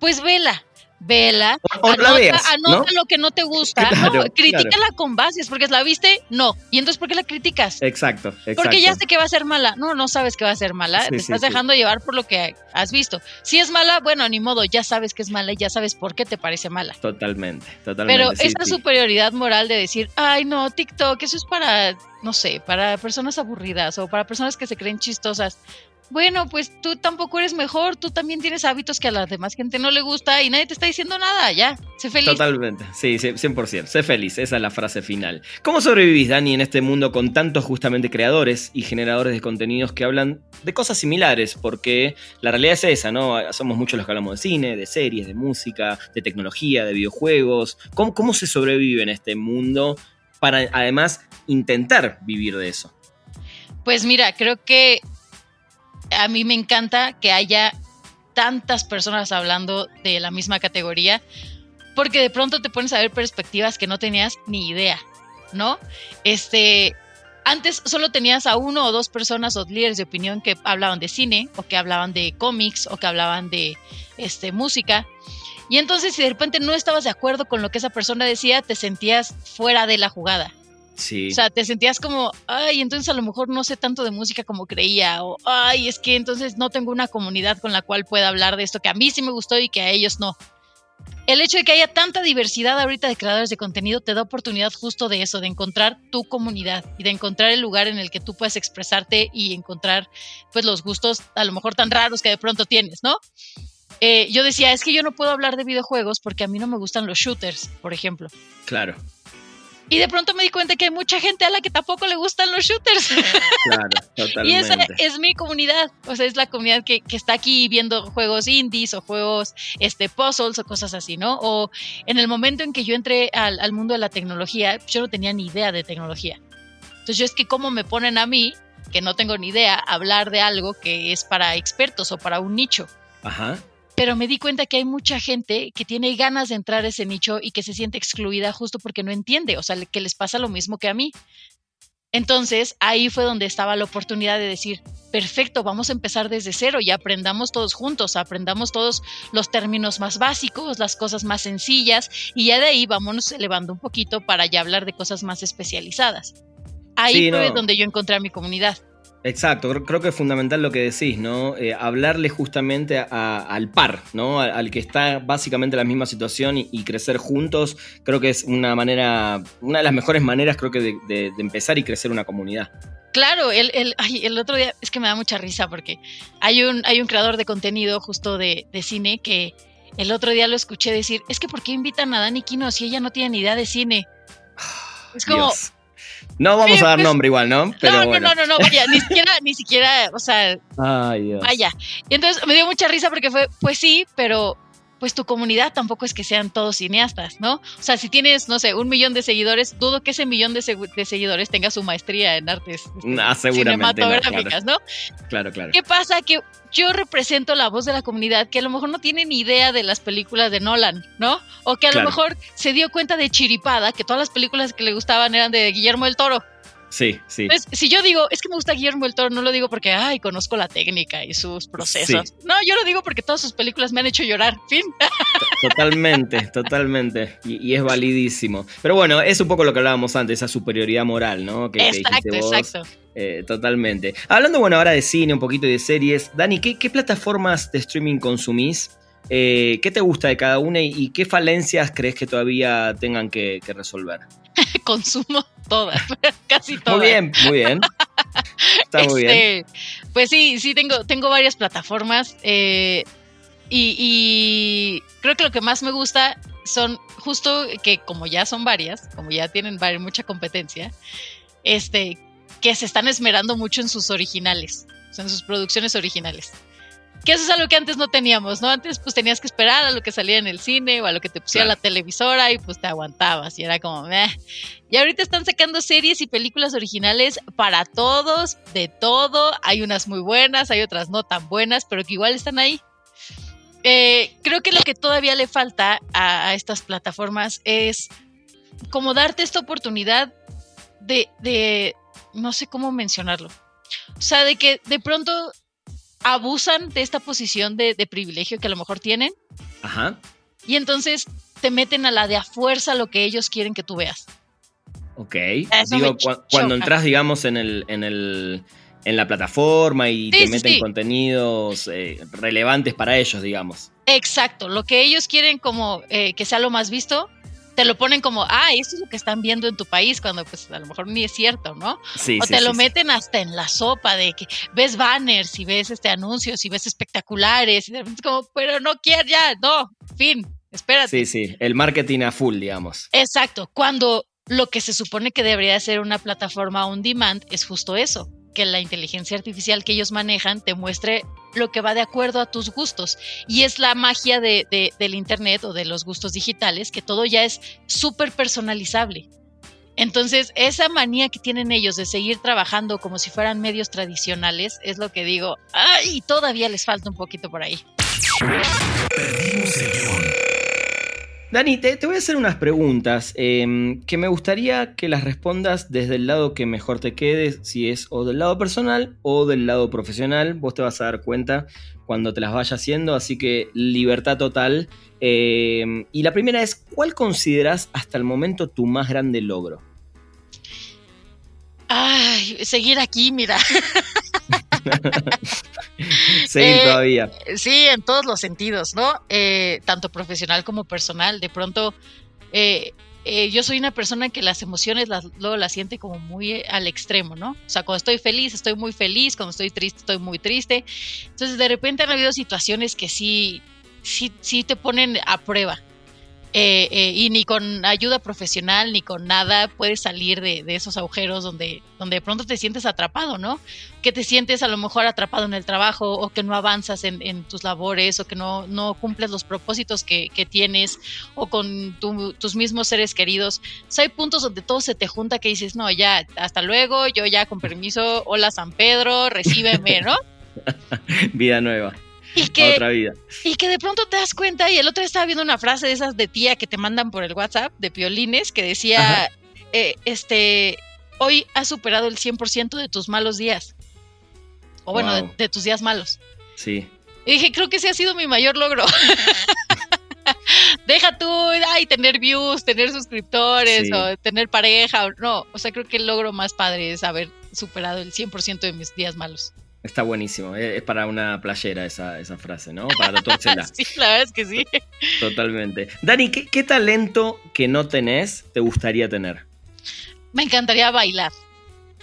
Pues vela vela, anota, lo que no te gusta, critícala con bases, porque la viste, no. Y entonces, ¿por qué la criticas? Exacto, exacto. Porque ya sé que va a ser mala. No, no sabes que va a ser mala. te estás dejando llevar por lo que has visto. Si es mala, bueno, ni modo, ya sabes que es mala y ya sabes por qué te parece mala. Totalmente, totalmente. Pero esa superioridad moral de decir, ay, no, TikTok, eso es para, no sé, para personas aburridas o para personas que se creen chistosas bueno, pues tú tampoco eres mejor, tú también tienes hábitos que a la demás gente no le gusta y nadie te está diciendo nada, ya, sé feliz. Totalmente, sí, 100%, sé feliz, esa es la frase final. ¿Cómo sobrevivís, Dani, en este mundo con tantos justamente creadores y generadores de contenidos que hablan de cosas similares? Porque la realidad es esa, ¿no? Somos muchos los que hablamos de cine, de series, de música, de tecnología, de videojuegos. ¿Cómo, cómo se sobrevive en este mundo para además intentar vivir de eso? Pues mira, creo que a mí me encanta que haya tantas personas hablando de la misma categoría, porque de pronto te pones a ver perspectivas que no tenías ni idea, ¿no? Este, antes solo tenías a uno o dos personas o líderes de opinión que hablaban de cine o que hablaban de cómics o que hablaban de este, música. Y entonces si de repente no estabas de acuerdo con lo que esa persona decía, te sentías fuera de la jugada. Sí. O sea, te sentías como, ay, entonces a lo mejor no sé tanto de música como creía, o ay, es que entonces no tengo una comunidad con la cual pueda hablar de esto que a mí sí me gustó y que a ellos no. El hecho de que haya tanta diversidad ahorita de creadores de contenido te da oportunidad justo de eso, de encontrar tu comunidad y de encontrar el lugar en el que tú puedes expresarte y encontrar pues los gustos a lo mejor tan raros que de pronto tienes, ¿no? Eh, yo decía, es que yo no puedo hablar de videojuegos porque a mí no me gustan los shooters, por ejemplo. Claro. Y de pronto me di cuenta que hay mucha gente a la que tampoco le gustan los shooters. Claro, totalmente. y esa es mi comunidad. O sea, es la comunidad que, está aquí viendo juegos indies o juegos este, puzzles o cosas así, ¿no? O en el momento en que yo entré al, al mundo de la tecnología, yo no tenía ni idea de tecnología. Entonces, yo es que cómo me ponen a mí, que no tengo ni idea, hablar de algo que es para expertos o para un nicho. Ajá pero me di cuenta que hay mucha gente que tiene ganas de entrar a ese nicho y que se siente excluida justo porque no entiende, o sea, que les pasa lo mismo que a mí. Entonces ahí fue donde estaba la oportunidad de decir, perfecto, vamos a empezar desde cero y aprendamos todos juntos, aprendamos todos los términos más básicos, las cosas más sencillas y ya de ahí vámonos elevando un poquito para ya hablar de cosas más especializadas. Ahí fue donde yo encontré a mi comunidad. Exacto, creo que es fundamental lo que decís, ¿no? Eh, hablarle justamente al par, ¿no? Al, que está básicamente en la misma situación y, crecer juntos, creo que es una manera, una de las mejores maneras, creo que, de, empezar y crecer una comunidad. Claro, el, el, el, otro día es que me da mucha risa porque hay un, hay un creador de contenido justo de, de cine que el otro día lo escuché decir, es que ¿por qué invitan a Dani Kino si ella no tiene ni idea de cine? Es como, no vamos a dar pues, nombre igual, ¿no? Pero no, no, no, no, vaya, ni siquiera, ni siquiera, o sea, Ay, vaya. Y entonces me dio mucha risa porque fue, pues sí, pero pues tu comunidad tampoco es que sean todos cineastas, ¿no? O sea, si tienes, no sé, un millón de seguidores, dudo que ese millón de, seguidores tenga su maestría en artes este, cinematográficas, ¿no? Claro, claro. ¿Qué pasa? Que yo represento la voz de la comunidad que a lo mejor no tiene ni idea de las películas de Nolan, ¿no? O que a lo mejor se dio cuenta de chiripada que todas las películas que le gustaban eran de Guillermo del Toro. Sí, sí. si yo digo, es que me gusta Guillermo del Toro, no lo digo porque, ay, conozco la técnica y sus procesos. No, yo lo digo porque todas sus películas me han hecho llorar. Fin. Totalmente, totalmente. Y, es validísimo. Pero bueno, es un poco lo que hablábamos antes, esa superioridad moral, ¿no? Que, exacto, exacto. Eh, totalmente. Hablando, bueno, ahora de cine, un poquito de series. Dani, ¿qué, plataformas de streaming consumís? Eh, ¿Qué te gusta de cada una y, qué falencias crees que todavía tengan que resolver? consumo todas, casi todas. Muy bien, muy bien. Está muy bien. Este, pues sí, sí, tengo, tengo varias plataformas eh, y, creo que lo que más me gusta son justo que como ya son varias, como ya tienen mucha competencia, este, que se están esmerando mucho en sus originales, en sus producciones originales. Que eso es algo que antes no teníamos, ¿no? Antes pues tenías que esperar a lo que salía en el cine o a lo que te pusiera la televisora y pues te aguantabas y era como, Meh. Y ahorita están sacando series y películas originales para todos, de todo. Hay unas muy buenas, hay otras no tan buenas, pero que igual están ahí. Eh, creo que lo que todavía le falta a, estas plataformas es como darte esta oportunidad de, de, no sé cómo mencionarlo. O sea, de que de pronto abusan de esta posición de, privilegio que a lo mejor tienen. Ajá. Y entonces te meten a la de a fuerza lo que ellos quieren que tú veas. Ok. Digo, cuando entras, digamos, en el, en el en la plataforma y te meten contenidos eh, relevantes para ellos, digamos. Exacto, lo que ellos quieren como eh, que sea lo más visto, te lo ponen como, ah, eso es lo que están viendo en tu país, cuando pues a lo mejor ni es cierto, ¿no? Sí, o te lo meten hasta en la sopa de que ves banners y ves este anuncios y ves espectaculares y de repente es como, pero no quiero ya, no, fin, espérate. Sí, sí, el marketing a full, digamos. Exacto, cuando lo que se supone que debería ser una plataforma on demand es justo eso, que la inteligencia artificial que ellos manejan te muestre lo que va de acuerdo a tus gustos. Y es la magia de, del Internet o de los gustos digitales, que todo ya es súper personalizable. Entonces, esa manía que tienen ellos de seguir trabajando como si fueran medios tradicionales, es lo que digo, ay, todavía les falta un poquito por ahí. Dani, te, voy a hacer unas preguntas em, que me gustaría que las respondas desde el lado que mejor te quede, si es o del lado personal o del lado profesional. Vos te vas a dar cuenta cuando te las vaya haciendo, así que libertad total. Em, y la primera es, ¿cuál consideras hasta el momento tu más grande logro? Ay, seguir aquí, mira. Seguir eh, todavía. Sí, en todos los sentidos, ¿no? Eh, tanto profesional como personal. De pronto, eh, yo soy una persona que las emociones las, luego las siente como muy al extremo, ¿no? O sea, cuando estoy feliz, estoy muy feliz, cuando estoy triste, estoy muy triste. Entonces, de repente han habido situaciones que sí, sí, sí te ponen a prueba. Eh, eh, y ni con ayuda profesional ni con nada puedes salir de, esos agujeros donde, donde de pronto te sientes atrapado, ¿no? Que te sientes a lo mejor atrapado en el trabajo o que no avanzas en, tus labores o que no, no cumples los propósitos que, tienes o con tus mismos seres queridos. hay puntos donde todo se te junta que dices, no, ya, hasta luego, yo ya con permiso, hola San Pedro, recíbeme, ¿no? Vida nueva. Y que, otra vida. Y que de pronto te das cuenta, y el otro día estaba viendo una frase de esas de tía que te mandan por el WhatsApp, de piolines, que decía, eh, este, hoy has superado el 100% de tus malos días. O bueno, de, tus días malos. Sí. Y dije, creo que ese ha sido mi mayor logro. Deja tú, ay, tener views, tener suscriptores o tener pareja. no, o sea, creo que el logro más padre es haber superado el 100% de mis días malos. Está buenísimo. Eh, es para una playera esa, esa frase, ¿no? Para tatuársela. sí, la verdad es que sí. Totalmente. Dani, ¿qué, talento que no tenés te gustaría tener? Me encantaría bailar.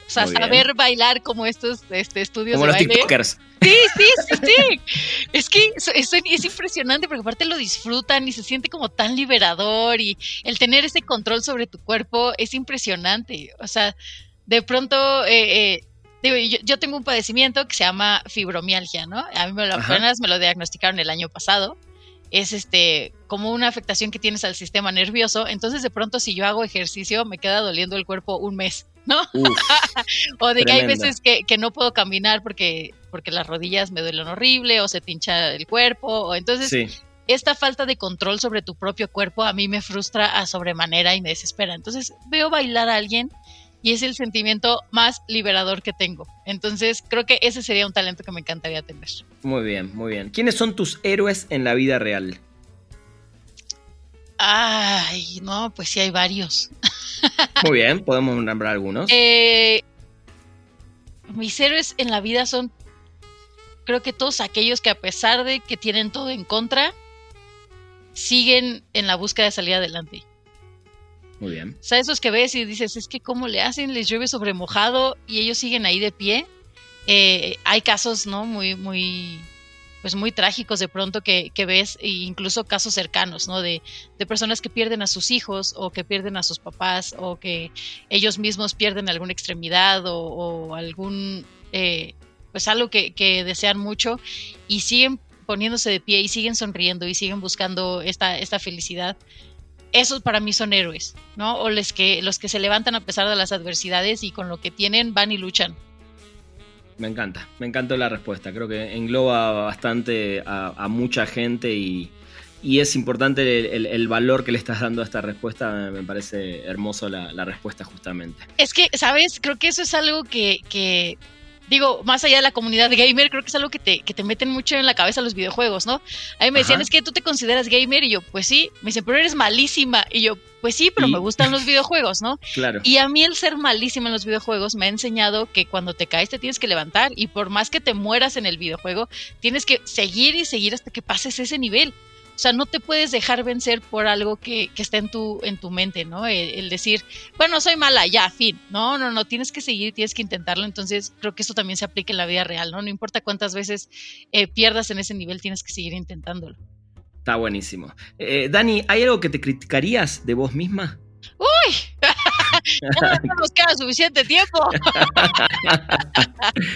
O sea, saber bailar como estos este, estudios como los TikTokers. Sí, sí, sí, sí. es que es, es, impresionante porque aparte lo disfrutan y se siente como tan liberador y el tener ese control sobre tu cuerpo es impresionante. O sea, de pronto eh, eh, Digo, yo, tengo un padecimiento que se llama fibromialgia, ¿no? A mí me lo, apenas me lo diagnosticaron el año pasado. es este como una afectación que tienes al sistema nervioso. Entonces, de pronto, si yo hago ejercicio, me queda doliendo el cuerpo un mes, ¿no? o de que hay veces que, que, no puedo caminar porque, porque las rodillas me duelen horrible o se pincha el cuerpo. O entonces, esta falta de control sobre tu propio cuerpo a mí me frustra a sobremanera y me desespera. Entonces, veo bailar a alguien y es el sentimiento más liberador que tengo. Entonces, creo que ese sería un talento que me encantaría tener. Muy bien, muy bien. ¿Quiénes son tus héroes en la vida real? Ay, no, pues sí hay varios. Muy bien, podemos nombrar algunos. Eh, mis héroes en la vida son, creo que todos aquellos que a pesar de que tienen todo en contra, siguen en la búsqueda de salir adelante. Muy bien. O sea, esos que ves y dices, es que cómo le hacen, les llueve sobre mojado y ellos siguen ahí de pie. Eh, hay casos, ¿no? Muy, muy, pues muy trágicos de pronto que, ves, e incluso casos cercanos, ¿no? De, personas que pierden a sus hijos o que pierden a sus papás o que ellos mismos pierden alguna extremidad o, algún, eh, pues algo que, que, desean mucho y siguen poniéndose de pie y siguen sonriendo y siguen buscando esta, esta felicidad esos para mí son héroes, ¿no? O los que, los que se levantan a pesar de las adversidades y con lo que tienen van y luchan. Me encanta, me encantó la respuesta. Creo que engloba bastante a, mucha gente y, es importante el, valor que le estás dando a esta respuesta. Me parece hermoso la, la respuesta justamente. Es que, ¿sabes? Creo que eso es algo que, que digo, más allá de la comunidad gamer, creo que es algo que te, que te meten mucho en la cabeza los videojuegos, ¿no? A mí me decían, es que tú te consideras gamer, y yo, pues sí, me dicen, pero eres malísima, y yo, pues sí, pero me gustan los videojuegos, ¿no? Claro. Y a mí el ser malísima en los videojuegos me ha enseñado que cuando te caes te tienes que levantar, y por más que te mueras en el videojuego, tienes que seguir y seguir hasta que pases ese nivel. O sea, no te puedes dejar vencer por algo que, está en tu, en tu mente, ¿no? El, decir, bueno, soy mala, ya, fin. No, no, no, tienes que seguir, tienes que intentarlo. Entonces, creo que eso también se aplica en la vida real, ¿no? No importa cuántas veces eh, pierdas en ese nivel, tienes que seguir intentándolo. Está buenísimo. Eh, Dani, ¿hay algo que te criticarías de vos misma? ¡Uy! no nos queda suficiente tiempo.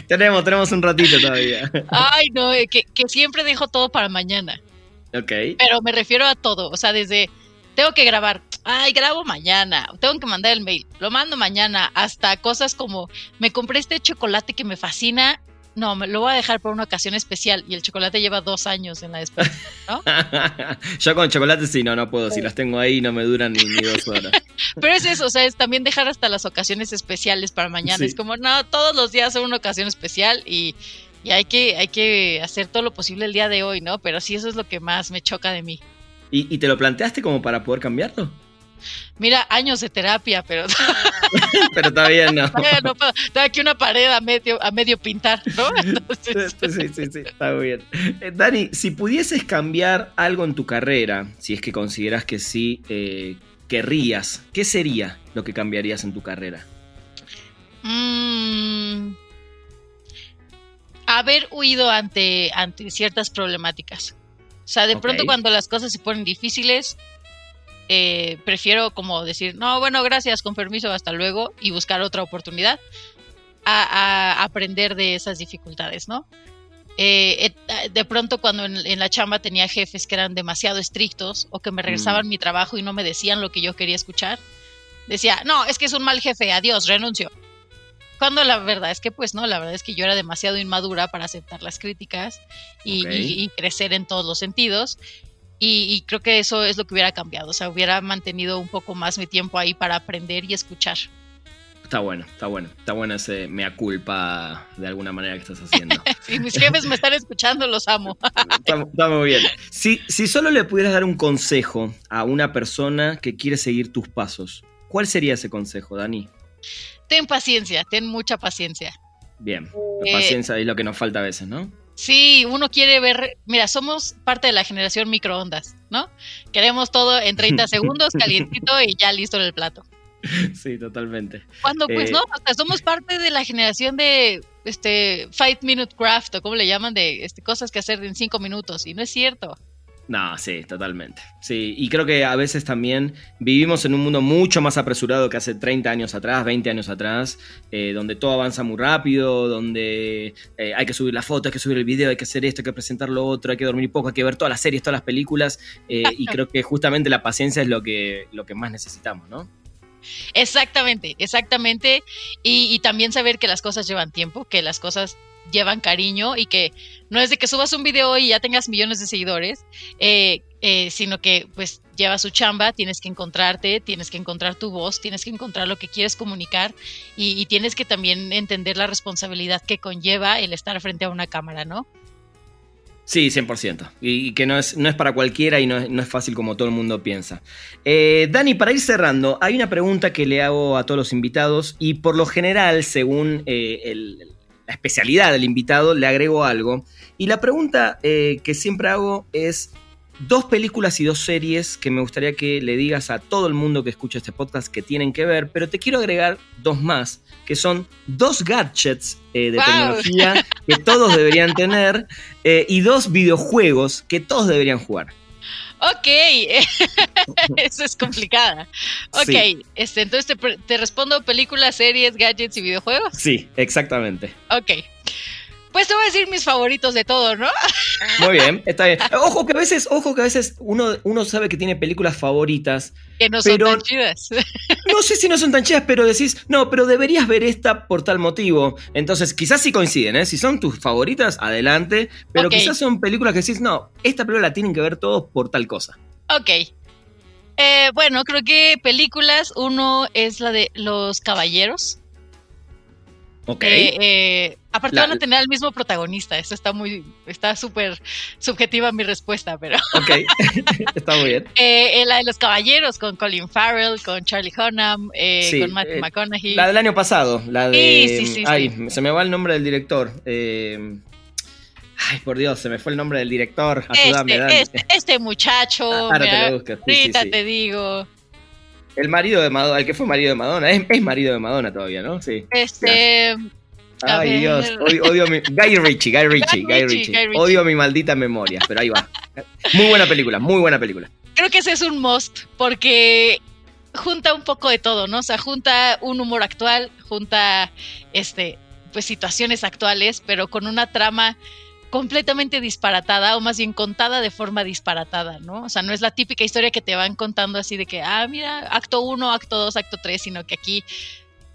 tenemos, tenemos un ratito todavía. Ay, no, eh, que, que siempre dejo todo para mañana. Ok. Pero me refiero a todo, o sea, desde tengo que grabar, ay, grabo mañana, tengo que mandar el mail, lo mando mañana, hasta cosas como me compré este chocolate que me fascina, no, me lo voy a dejar por una ocasión especial y el chocolate lleva dos años en la despensa, ¿no? Yo con chocolate sí, no, no puedo, si las tengo ahí no me duran ni, dos horas. Pero es eso, o sea, es también dejar hasta las ocasiones especiales para mañana, es como, no, todos los días son una ocasión especial y y hay que, hay que hacer todo lo posible el día de hoy, ¿no? Pero sí, eso es lo que más me choca de mí. ¿Y, te lo planteaste como para poder cambiarlo? Mira, años de terapia, pero. pero todavía no. no puedo. Aquí una pared a medio, a medio pintar, ¿no? sí, sí, sí, está muy bien. Eh, Dani, si pudieses cambiar algo en tu carrera, si es que consideras que sí eh, querrías, ¿qué sería lo que cambiarías en tu carrera? Mmm haber huido ante, ante ciertas problemáticas. O sea, de pronto cuando las cosas se ponen difíciles, eh, prefiero como decir, no, bueno, gracias, con permiso, hasta luego, y buscar otra oportunidad a, aprender de esas dificultades, ¿no? Eh, de pronto cuando en, la chamba tenía jefes que eran demasiado estrictos o que me regresaban mm. mi trabajo y no me decían lo que yo quería escuchar, decía, no, es que es un mal jefe, adiós, renuncio. Cuando la verdad es que pues no, la verdad es que yo era demasiado inmadura para aceptar las críticas y, crecer en todos los sentidos. Y, creo que eso es lo que hubiera cambiado, o sea, hubiera mantenido un poco más mi tiempo ahí para aprender y escuchar. Está bueno, está bueno, está bueno ese mea culpa de alguna manera que estás haciendo. si mis jefes me están escuchando, los amo. está, muy bien. Si, si solo le pudieras dar un consejo a una persona que quiere seguir tus pasos, ¿cuál sería ese consejo, Dani? Ten paciencia, ten mucha paciencia. Bien, la eh, paciencia es lo que nos falta a veces, ¿no? Sí, uno quiere ver, mira, somos parte de la generación microondas, ¿no? Queremos todo en 30 segundos, calientito y ya listo en el plato. Sí, totalmente. Cuando pues eh, no, hasta somos parte de la generación de este five minute craft o como le llaman de este, cosas que hacer en cinco minutos y no es cierto. No, sí, totalmente. Sí, y creo que a veces también vivimos en un mundo mucho más apresurado que hace 30 años atrás, 20 años atrás, eh, donde todo avanza muy rápido, donde eh, hay que subir la foto, hay que subir el video, hay que hacer esto, hay que presentar lo otro, hay que dormir poco, hay que ver todas las series, todas las películas, eh, y creo que justamente la paciencia es lo que, lo que más necesitamos, ¿no? Exactamente, exactamente. Y, y también saber que las cosas llevan tiempo, que las cosas llevan cariño y que no es de que subas un video y ya tengas millones de seguidores, eh, eh, sino que pues lleva su chamba, tienes que encontrarte, tienes que encontrar tu voz, tienes que encontrar lo que quieres comunicar y, tienes que también entender la responsabilidad que conlleva el estar frente a una cámara, ¿no? Sí, 100%. Y, que no es, no es para cualquiera y no es, no es fácil como todo el mundo piensa. Eh, Dani, para ir cerrando, hay una pregunta que le hago a todos los invitados y por lo general, según el, la especialidad del invitado, le agrego algo. Y la pregunta eh, que siempre hago es dos películas y dos series que me gustaría que le digas a todo el mundo que escucha este podcast que tienen que ver, pero te quiero agregar dos más, que son dos gadgets eh, de tecnología que todos deberían tener eh, y dos videojuegos que todos deberían jugar. Ok, eso es complicada. Ok, este, entonces te, respondo películas, series, gadgets y videojuegos. Sí, exactamente. Ok. Pues te voy a decir mis favoritos de todo, ¿no? Muy bien, está bien. Ojo que a veces, ojo que a veces uno, uno sabe que tiene películas favoritas. Que no son tan chidas. No sé si no son tan chidas, pero decís, no, pero deberías ver esta por tal motivo. Entonces, quizás sí coinciden, ¿eh? Si son tus favoritas, adelante. Pero quizás son películas que decís, no, esta película la tienen que ver todos por tal cosa. Ok. Eh, bueno, creo que películas, uno es la de Los Caballeros. Ok. Eh, eh, aparte van a tener al mismo protagonista. Eso está muy, está súper subjetiva mi respuesta, pero. Ok, está muy bien. Eh, la de los caballeros con Colin Farrell, con Charlie Hunnam, con Matthew McConaughey. La del año pasado, la de. Sí, sí, sí, ay, se me va el nombre del director. Ay, por Dios, se me fue el nombre del director. Ayúdame, este, este, este, muchacho. Ah, ahorita te digo. El marido de Madonna, el que fue marido de Madonna, es, marido de Madonna todavía, ¿no? Sí. Este. Ay, Dios, odio, mi. Guy Ritchie, Guy Ritchie, Guy Ritchie. Odio mi maldita memoria, pero ahí va. Muy buena película, muy buena película. Creo que ese es un must, porque junta un poco de todo, ¿no? O sea, junta un humor actual, junta este, pues situaciones actuales, pero con una trama completamente disparatada o más bien contada de forma disparatada, ¿no? O sea, no es la típica historia que te van contando así de que, ah, mira, acto 1, acto 2, acto 3, sino que aquí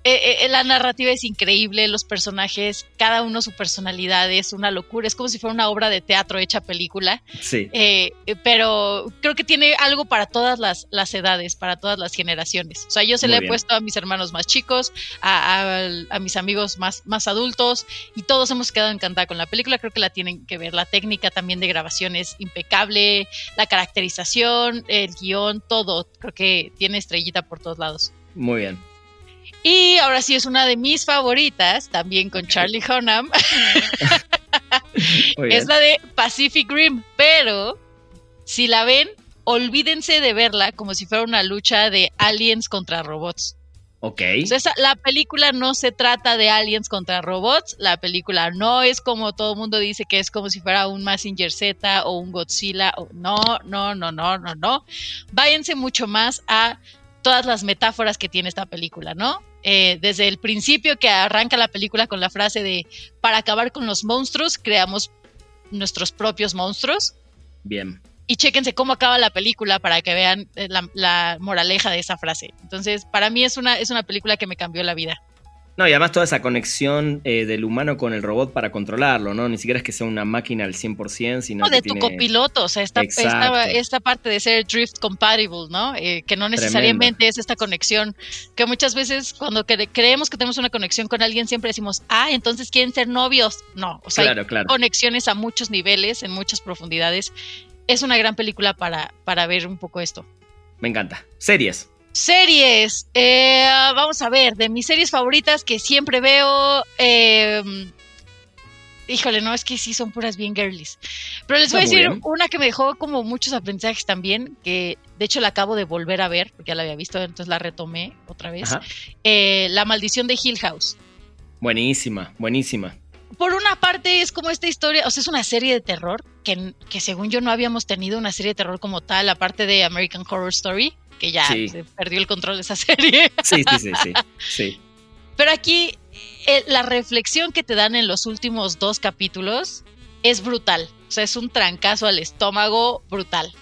eh, eh, la narrativa es increíble, los personajes, cada uno su personalidad es una locura, es como si fuera una obra de teatro hecha película. Sí. Eh, pero creo que tiene algo para todas las, las, edades, para todas las generaciones. O sea, yo se le he puesto a mis hermanos más chicos, a, mis amigos más, más adultos, y todos hemos quedado encantados con la película. Creo que la tienen que ver. La técnica también de grabación es impecable, la caracterización, el guion, todo. Creo que tiene estrellita por todos lados. Muy bien. Y ahora sí es una de mis favoritas, también con Charlie Hunnam. es la de Pacific Rim, pero si la ven, olvídense de verla como si fuera una lucha de aliens contra robots. Ok. la película no se trata de aliens contra robots. La película no es como todo el mundo dice que es como si fuera un Massinger Z o un Godzilla. no, no, no, no, no, no. Váyanse mucho más a todas las metáforas que tiene esta película, ¿no? Eh, desde el principio que arranca la película con la frase de para acabar con los monstruos, creamos nuestros propios monstruos. Bien. Y chéquense cómo acaba la película para que vean eh, la, la moraleja de esa frase. Entonces, para mí es una, es una película que me cambió la vida. No, y además toda esa conexión eh, del humano con el robot para controlarlo, ¿no? Ni siquiera es que sea una máquina al 100%, sino no, de tu copiloto, o sea, esta, esta, parte de ser drift compatible, ¿no? Eh, que no necesariamente es esta conexión, que muchas veces cuando creemos que tenemos una conexión con alguien siempre decimos, ah, entonces quieren ser novios. No, o sea, hay conexiones a muchos niveles, en muchas profundidades. Es una gran película para, para ver un poco esto. Me encanta. Series. Series. Eh, vamos a ver, de mis series favoritas que siempre veo. Eh, híjole, no, es que sí son puras bien girlies. Pero les voy a decir una que me dejó como muchos aprendizajes también, que de hecho la acabo de volver a ver, porque ya la había visto, entonces la retomé otra vez. Eh, la maldición de Hill House. Buenísima, buenísima. Por una parte es como esta historia, o sea, es una serie de terror que, que según yo no habíamos tenido una serie de terror como tal, aparte de American Horror Story, que ya Sí. se perdió el control de esa serie. Sí, sí, sí, sí. sí. Pero aquí eh, la reflexión que te dan en los últimos dos capítulos es brutal. O sea, es un trancazo al estómago brutal.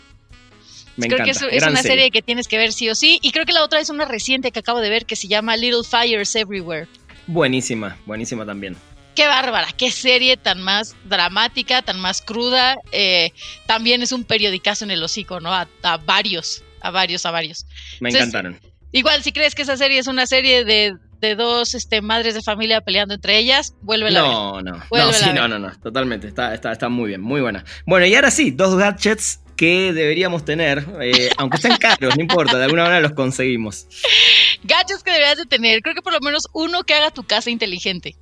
Me creo encanta. que es, una serie. que tienes que ver sí o sí. Y creo que la otra es una reciente que acabo de ver que se llama Little Fires Everywhere. Buenísima, buenísima también. Qué bárbara, qué serie tan más dramática, tan más cruda. Eh, también es un periodicazo en el hocico, ¿no? A, a varios, a varios, a varios. Me Entonces, encantaron. Igual, si crees que esa serie es una serie de, de dos este, madres de familia peleando entre ellas, vuélvela a ver. No, no. Vuélvela No, sí, ver. no, no, no. Totalmente. Está, está, está muy bien, muy buena. Bueno, y ahora sí, dos gadgets que deberíamos tener, eh, aunque sean caros, no importa, de alguna manera los conseguimos. Gadgets que deberías de tener. Creo que por lo menos uno que haga tu casa inteligente.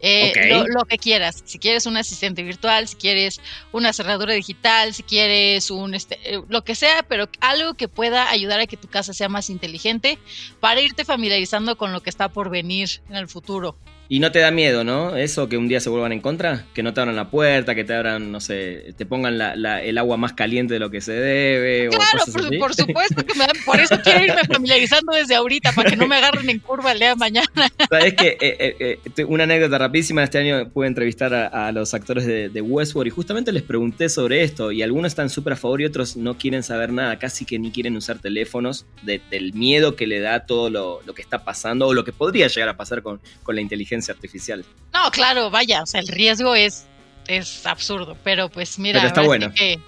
Eh, lo, lo que quieras. Si quieres un asistente virtual, si quieres una cerradura digital, si quieres un este, eh, lo que sea, pero algo que pueda ayudar a que tu casa sea más inteligente para irte familiarizando con lo que está por venir en el futuro. Y no te da miedo, ¿no? Eso que un día se vuelvan en contra, que no te abran la puerta, que te abran, no sé, te pongan la- la- el agua más caliente de lo que se debe. o Claro, cosas por, por supuesto que me dan, por eso quiero irme familiarizando desde ahorita, para que no me agarren en curva el día de mañana. Sabes que eh, eh, eh, una anécdota rapidísima, este año pude entrevistar a, a los actores de, de Westworld y justamente les pregunté sobre esto y algunos están súper a favor y otros no quieren saber nada, casi que ni quieren usar teléfonos de- del miedo que le da todo lo, lo que está pasando o lo que podría llegar a pasar con, con la inteligencia artificial. No, claro, vaya, o sea, el riesgo es, es absurdo, pero pues mira, Pero está bueno. que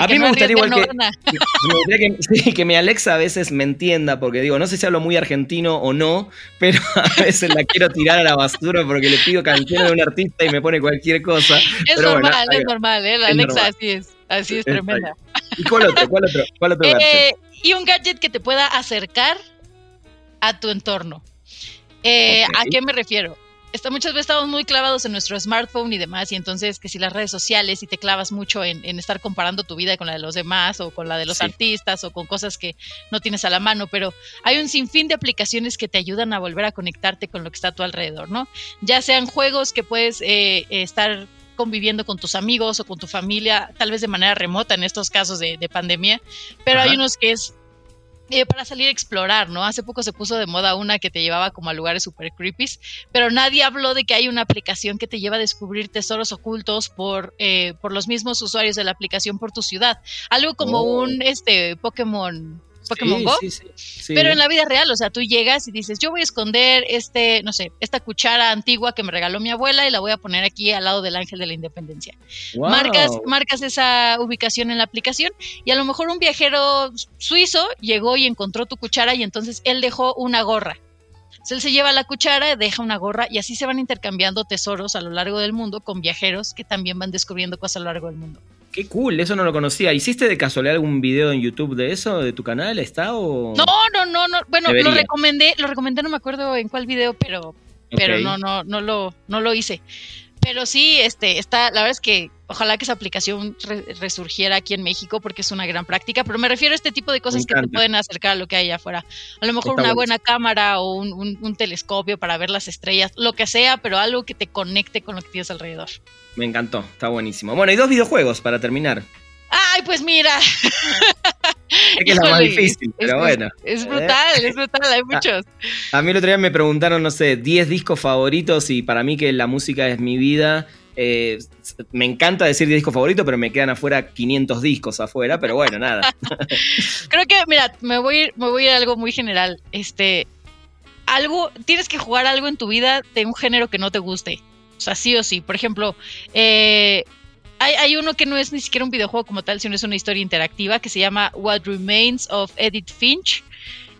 A mí me gustaría igual que-. Me gustaría que, sí, que mi Alexa a veces me entienda, porque digo, no sé si hablo muy argentino o no, pero a veces la quiero tirar a la basura porque le pido canciones de un artista y me pone cualquier cosa. Es pero normal, es normal, ¿eh? La Es Alexa normal. así es, así es tremenda. ¿Y cuál otro? ¿Cuál otro? ¿Cuál otro gadget? Eh, y un gadget que te pueda acercar a tu entorno. Eh. ¿A qué me refiero? Está, muchas veces estamos muy clavados en nuestro smartphone y demás, y entonces que si las redes sociales y te clavas mucho en, en estar comparando tu vida con la de los demás o con la de los Sí. artistas o con cosas que no tienes a la mano, pero hay un sinfín de aplicaciones que te ayudan a volver a conectarte con lo que está a tu alrededor, ¿no? Ya sean juegos que puedes eh, estar conviviendo con tus amigos o con tu familia, tal vez de manera remota en estos casos de, de pandemia, pero hay unos que es eh, para salir a explorar, ¿no? Hace poco se puso de moda una que te llevaba como a lugares super creepy, pero nadie habló de que hay una aplicación que te lleva a descubrir tesoros ocultos por, eh, por los mismos usuarios de la aplicación por tu ciudad. Algo como Oh. un este Pokémon, Pokémon Sí, Go, sí, sí, sí. pero en la vida real, o sea, tú llegas y dices, yo voy a esconder este, no sé, esta cuchara antigua que me regaló mi abuela y la voy a poner aquí al lado del Ángel de la Independencia. Wow. Marcas, marcas esa ubicación en la aplicación y a lo mejor un viajero suizo llegó y encontró tu cuchara y entonces él dejó una gorra. Entonces él se lleva la cuchara, deja una gorra y así se van intercambiando tesoros a lo largo del mundo con viajeros que también van descubriendo cosas a lo largo del mundo. Qué cool, eso no lo conocía. ¿Hiciste de casualidad algún video en YouTube de eso, de tu canal? ¿Está o...? No, no, no, no. Bueno, lo recomendé, lo recomendé, no me acuerdo en cuál video, pero, pero no, no, no lo, no lo hice. Pero sí, este, está, la verdad es que ojalá que esa aplicación re- resurgiera aquí en México porque es una gran práctica, pero me refiero a este tipo de cosas que te pueden acercar a lo que hay allá afuera. A lo mejor Está una buena cámara o un, un- un telescopio para ver las estrellas, lo que sea, pero algo que te conecte con lo que tienes alrededor. Me encantó, está buenísimo. Bueno, y dos videojuegos para terminar. Ay, pues mira. Sé que es la más difícil, es- pero es- bueno. Es brutal, es brutal, hay muchos. A mí el otro día me preguntaron, no sé, 10 discos favoritos y para mí que la música es mi vida. eh, me encanta decir 10 discos favoritos, pero me quedan afuera 500 discos afuera, pero bueno, nada. Creo que, mira, me voy, a ir- me voy a ir a algo muy general. Este, algo, tienes que jugar algo en tu vida de un género que no te guste. O sea, sí o sí. Por ejemplo, eh, hay, hay uno que no es ni siquiera un videojuego como tal, sino es una historia interactiva que se llama What Remains of Edith Finch.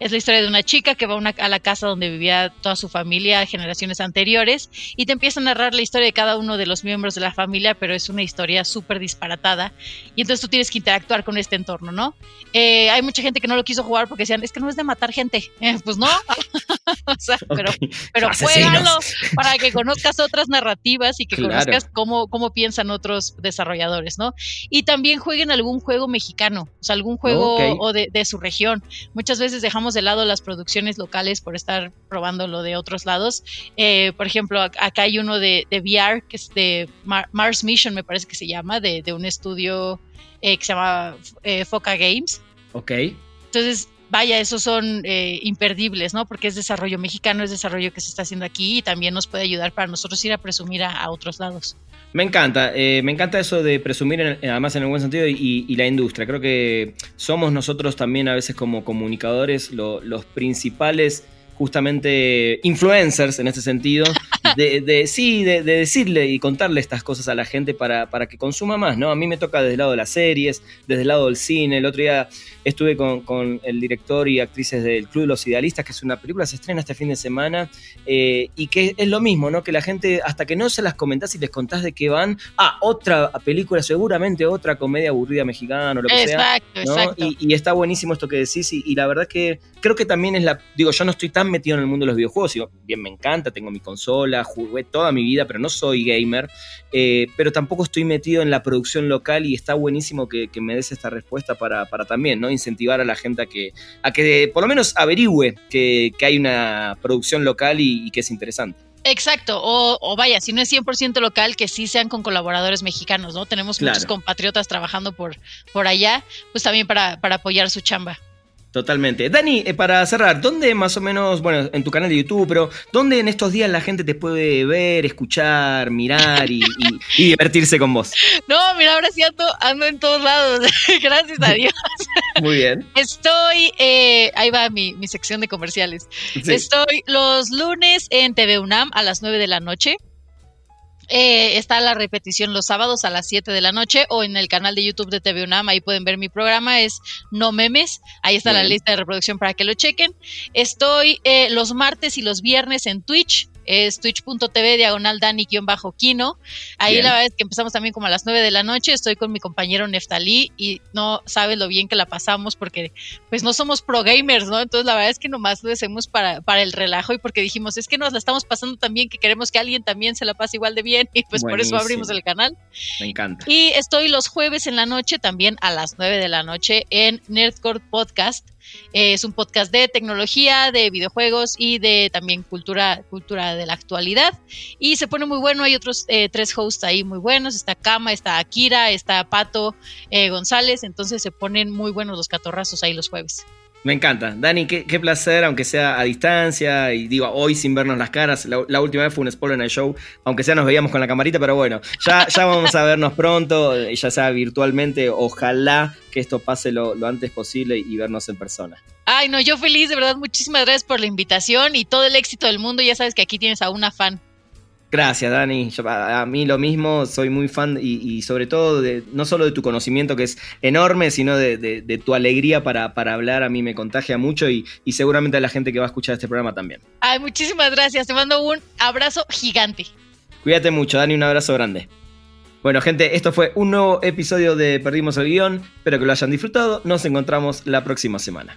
Es la historia de una chica que va a, una- a la casa donde vivía toda su familia generaciones anteriores y te empieza a narrar la historia de cada uno de los miembros de la familia, pero es una historia súper disparatada y entonces tú tienes que interactuar con este entorno, ¿no? Eh, hay mucha gente que no lo quiso jugar porque decían, es que no es de matar gente. Eh, pues no, o sea, pero, pero juégalo para que conozcas otras narrativas y que conozcas cómo, cómo piensan otros desarrolladores, ¿no? Y también jueguen algún juego mexicano, o sea, algún juego o de, de, su región. Muchas veces dejamos de lado las producciones locales por estar probando lo de otros lados. Eh, por ejemplo, acá hay uno de, de VR, que es de Mars Mission, me parece que se llama, de, de un estudio eh, que se llama eh, Foca Games. Ok. Entonces, vaya, esos son eh, imperdibles, ¿no? Porque es desarrollo mexicano, es desarrollo que se está haciendo aquí y también nos puede ayudar para nosotros ir a presumir a, otros lados. Me encanta, eh, me encanta eso de presumir, además en el buen sentido, y, la industria. Creo que somos nosotros también a veces como comunicadores los principales justamente influencers en este sentido, de, sí, de, decirle y contarle estas cosas a la gente para, para, que consuma más, ¿no? A mí me toca desde el lado de las series, desde el lado del cine. El otro día estuve con, el director y actrices del Club de los Idealistas, que es una película, se estrena este fin de semana, eh, y que es lo mismo, ¿no? Que la gente, hasta que no se las comentás y les contás de qué van, ah, otra película, seguramente otra comedia aburrida mexicana o lo que sea. Exacto. Y, y, está buenísimo esto que decís, y, y la verdad que creo que también es la, digo, yo no estoy tan metido en el mundo de los videojuegos, y bien me encanta, tengo mi consola, jugué toda mi vida, pero no soy gamer, eh, pero tampoco estoy metido en la producción local y está buenísimo que, me des esta respuesta para, también, ¿no? Incentivar a la gente a que, a que por lo menos averigüe que, hay una producción local y, que es interesante. Exacto, o, vaya, si no es 100% local, que sí sean con colaboradores mexicanos, ¿no? Tenemos muchos compatriotas trabajando por, por allá, pues también para, para apoyar su chamba. Totalmente. Dani, eh, para cerrar, ¿dónde más o menos, bueno, en tu canal de YouTube, pero ¿dónde en estos días la gente te puede ver, escuchar, mirar y, divertirse con vos? No, mira, ahora sí ando, en todos lados. Gracias a Dios. Muy bien. Estoy, eh, ahí va mi, sección de comerciales. Estoy los lunes en TV UNAM a las 9 de la noche. Eh, está la repetición los sábados a las 7 de la noche o en el canal de YouTube de TV UNAM. Ahí pueden ver mi programa, es No Memes. Ahí está la lista de reproducción para que lo chequen. Estoy eh, los martes y los viernes en Twitch es twitch.tv diagonal Dani-Kino. Ahí la verdad es que empezamos también como a las 9 de la noche. Estoy con mi compañero Neftalí y no sabes lo bien que la pasamos porque pues no somos pro gamers, ¿no? Entonces la verdad es que nomás lo hacemos para, para el relajo y porque dijimos, es que nos la estamos pasando tan bien que queremos que alguien también se la pase igual de bien y pues por eso abrimos el canal. Me encanta. Y estoy los jueves en la noche también a las 9 de la noche en Nerdcore Podcast es un podcast de tecnología, de videojuegos y de también cultura, cultura de la actualidad. Y se pone muy bueno, hay otros eh, tres hosts ahí muy buenos, está Kama, está Akira, está Pato eh, González, entonces se ponen muy buenos los catorrazos ahí los jueves. Me encanta. Dani, qué, placer, aunque sea a distancia, y digo, hoy sin vernos las caras. La, última vez fue un spoiler en el show, aunque sea nos veíamos con la camarita, pero bueno, ya, ya vamos a vernos pronto, ya sea virtualmente. Ojalá que esto pase lo, lo antes posible y vernos en persona. Ay, no, yo feliz, de verdad, muchísimas gracias por la invitación y todo el éxito del mundo. Ya sabes que aquí tienes a una fan. Gracias, Dani. a, mí lo mismo, soy muy fan y, sobre todo de, no solo de tu conocimiento que es enorme, sino de, tu alegría para, hablar. A mí me contagia mucho y, seguramente a la gente que va a escuchar este programa también. Ay, muchísimas gracias. Te mando un abrazo gigante. Cuídate mucho, Dani. Un abrazo grande. Bueno, gente, esto fue un nuevo episodio de Perdimos el Guión. Espero que lo hayan disfrutado. Nos encontramos la próxima semana.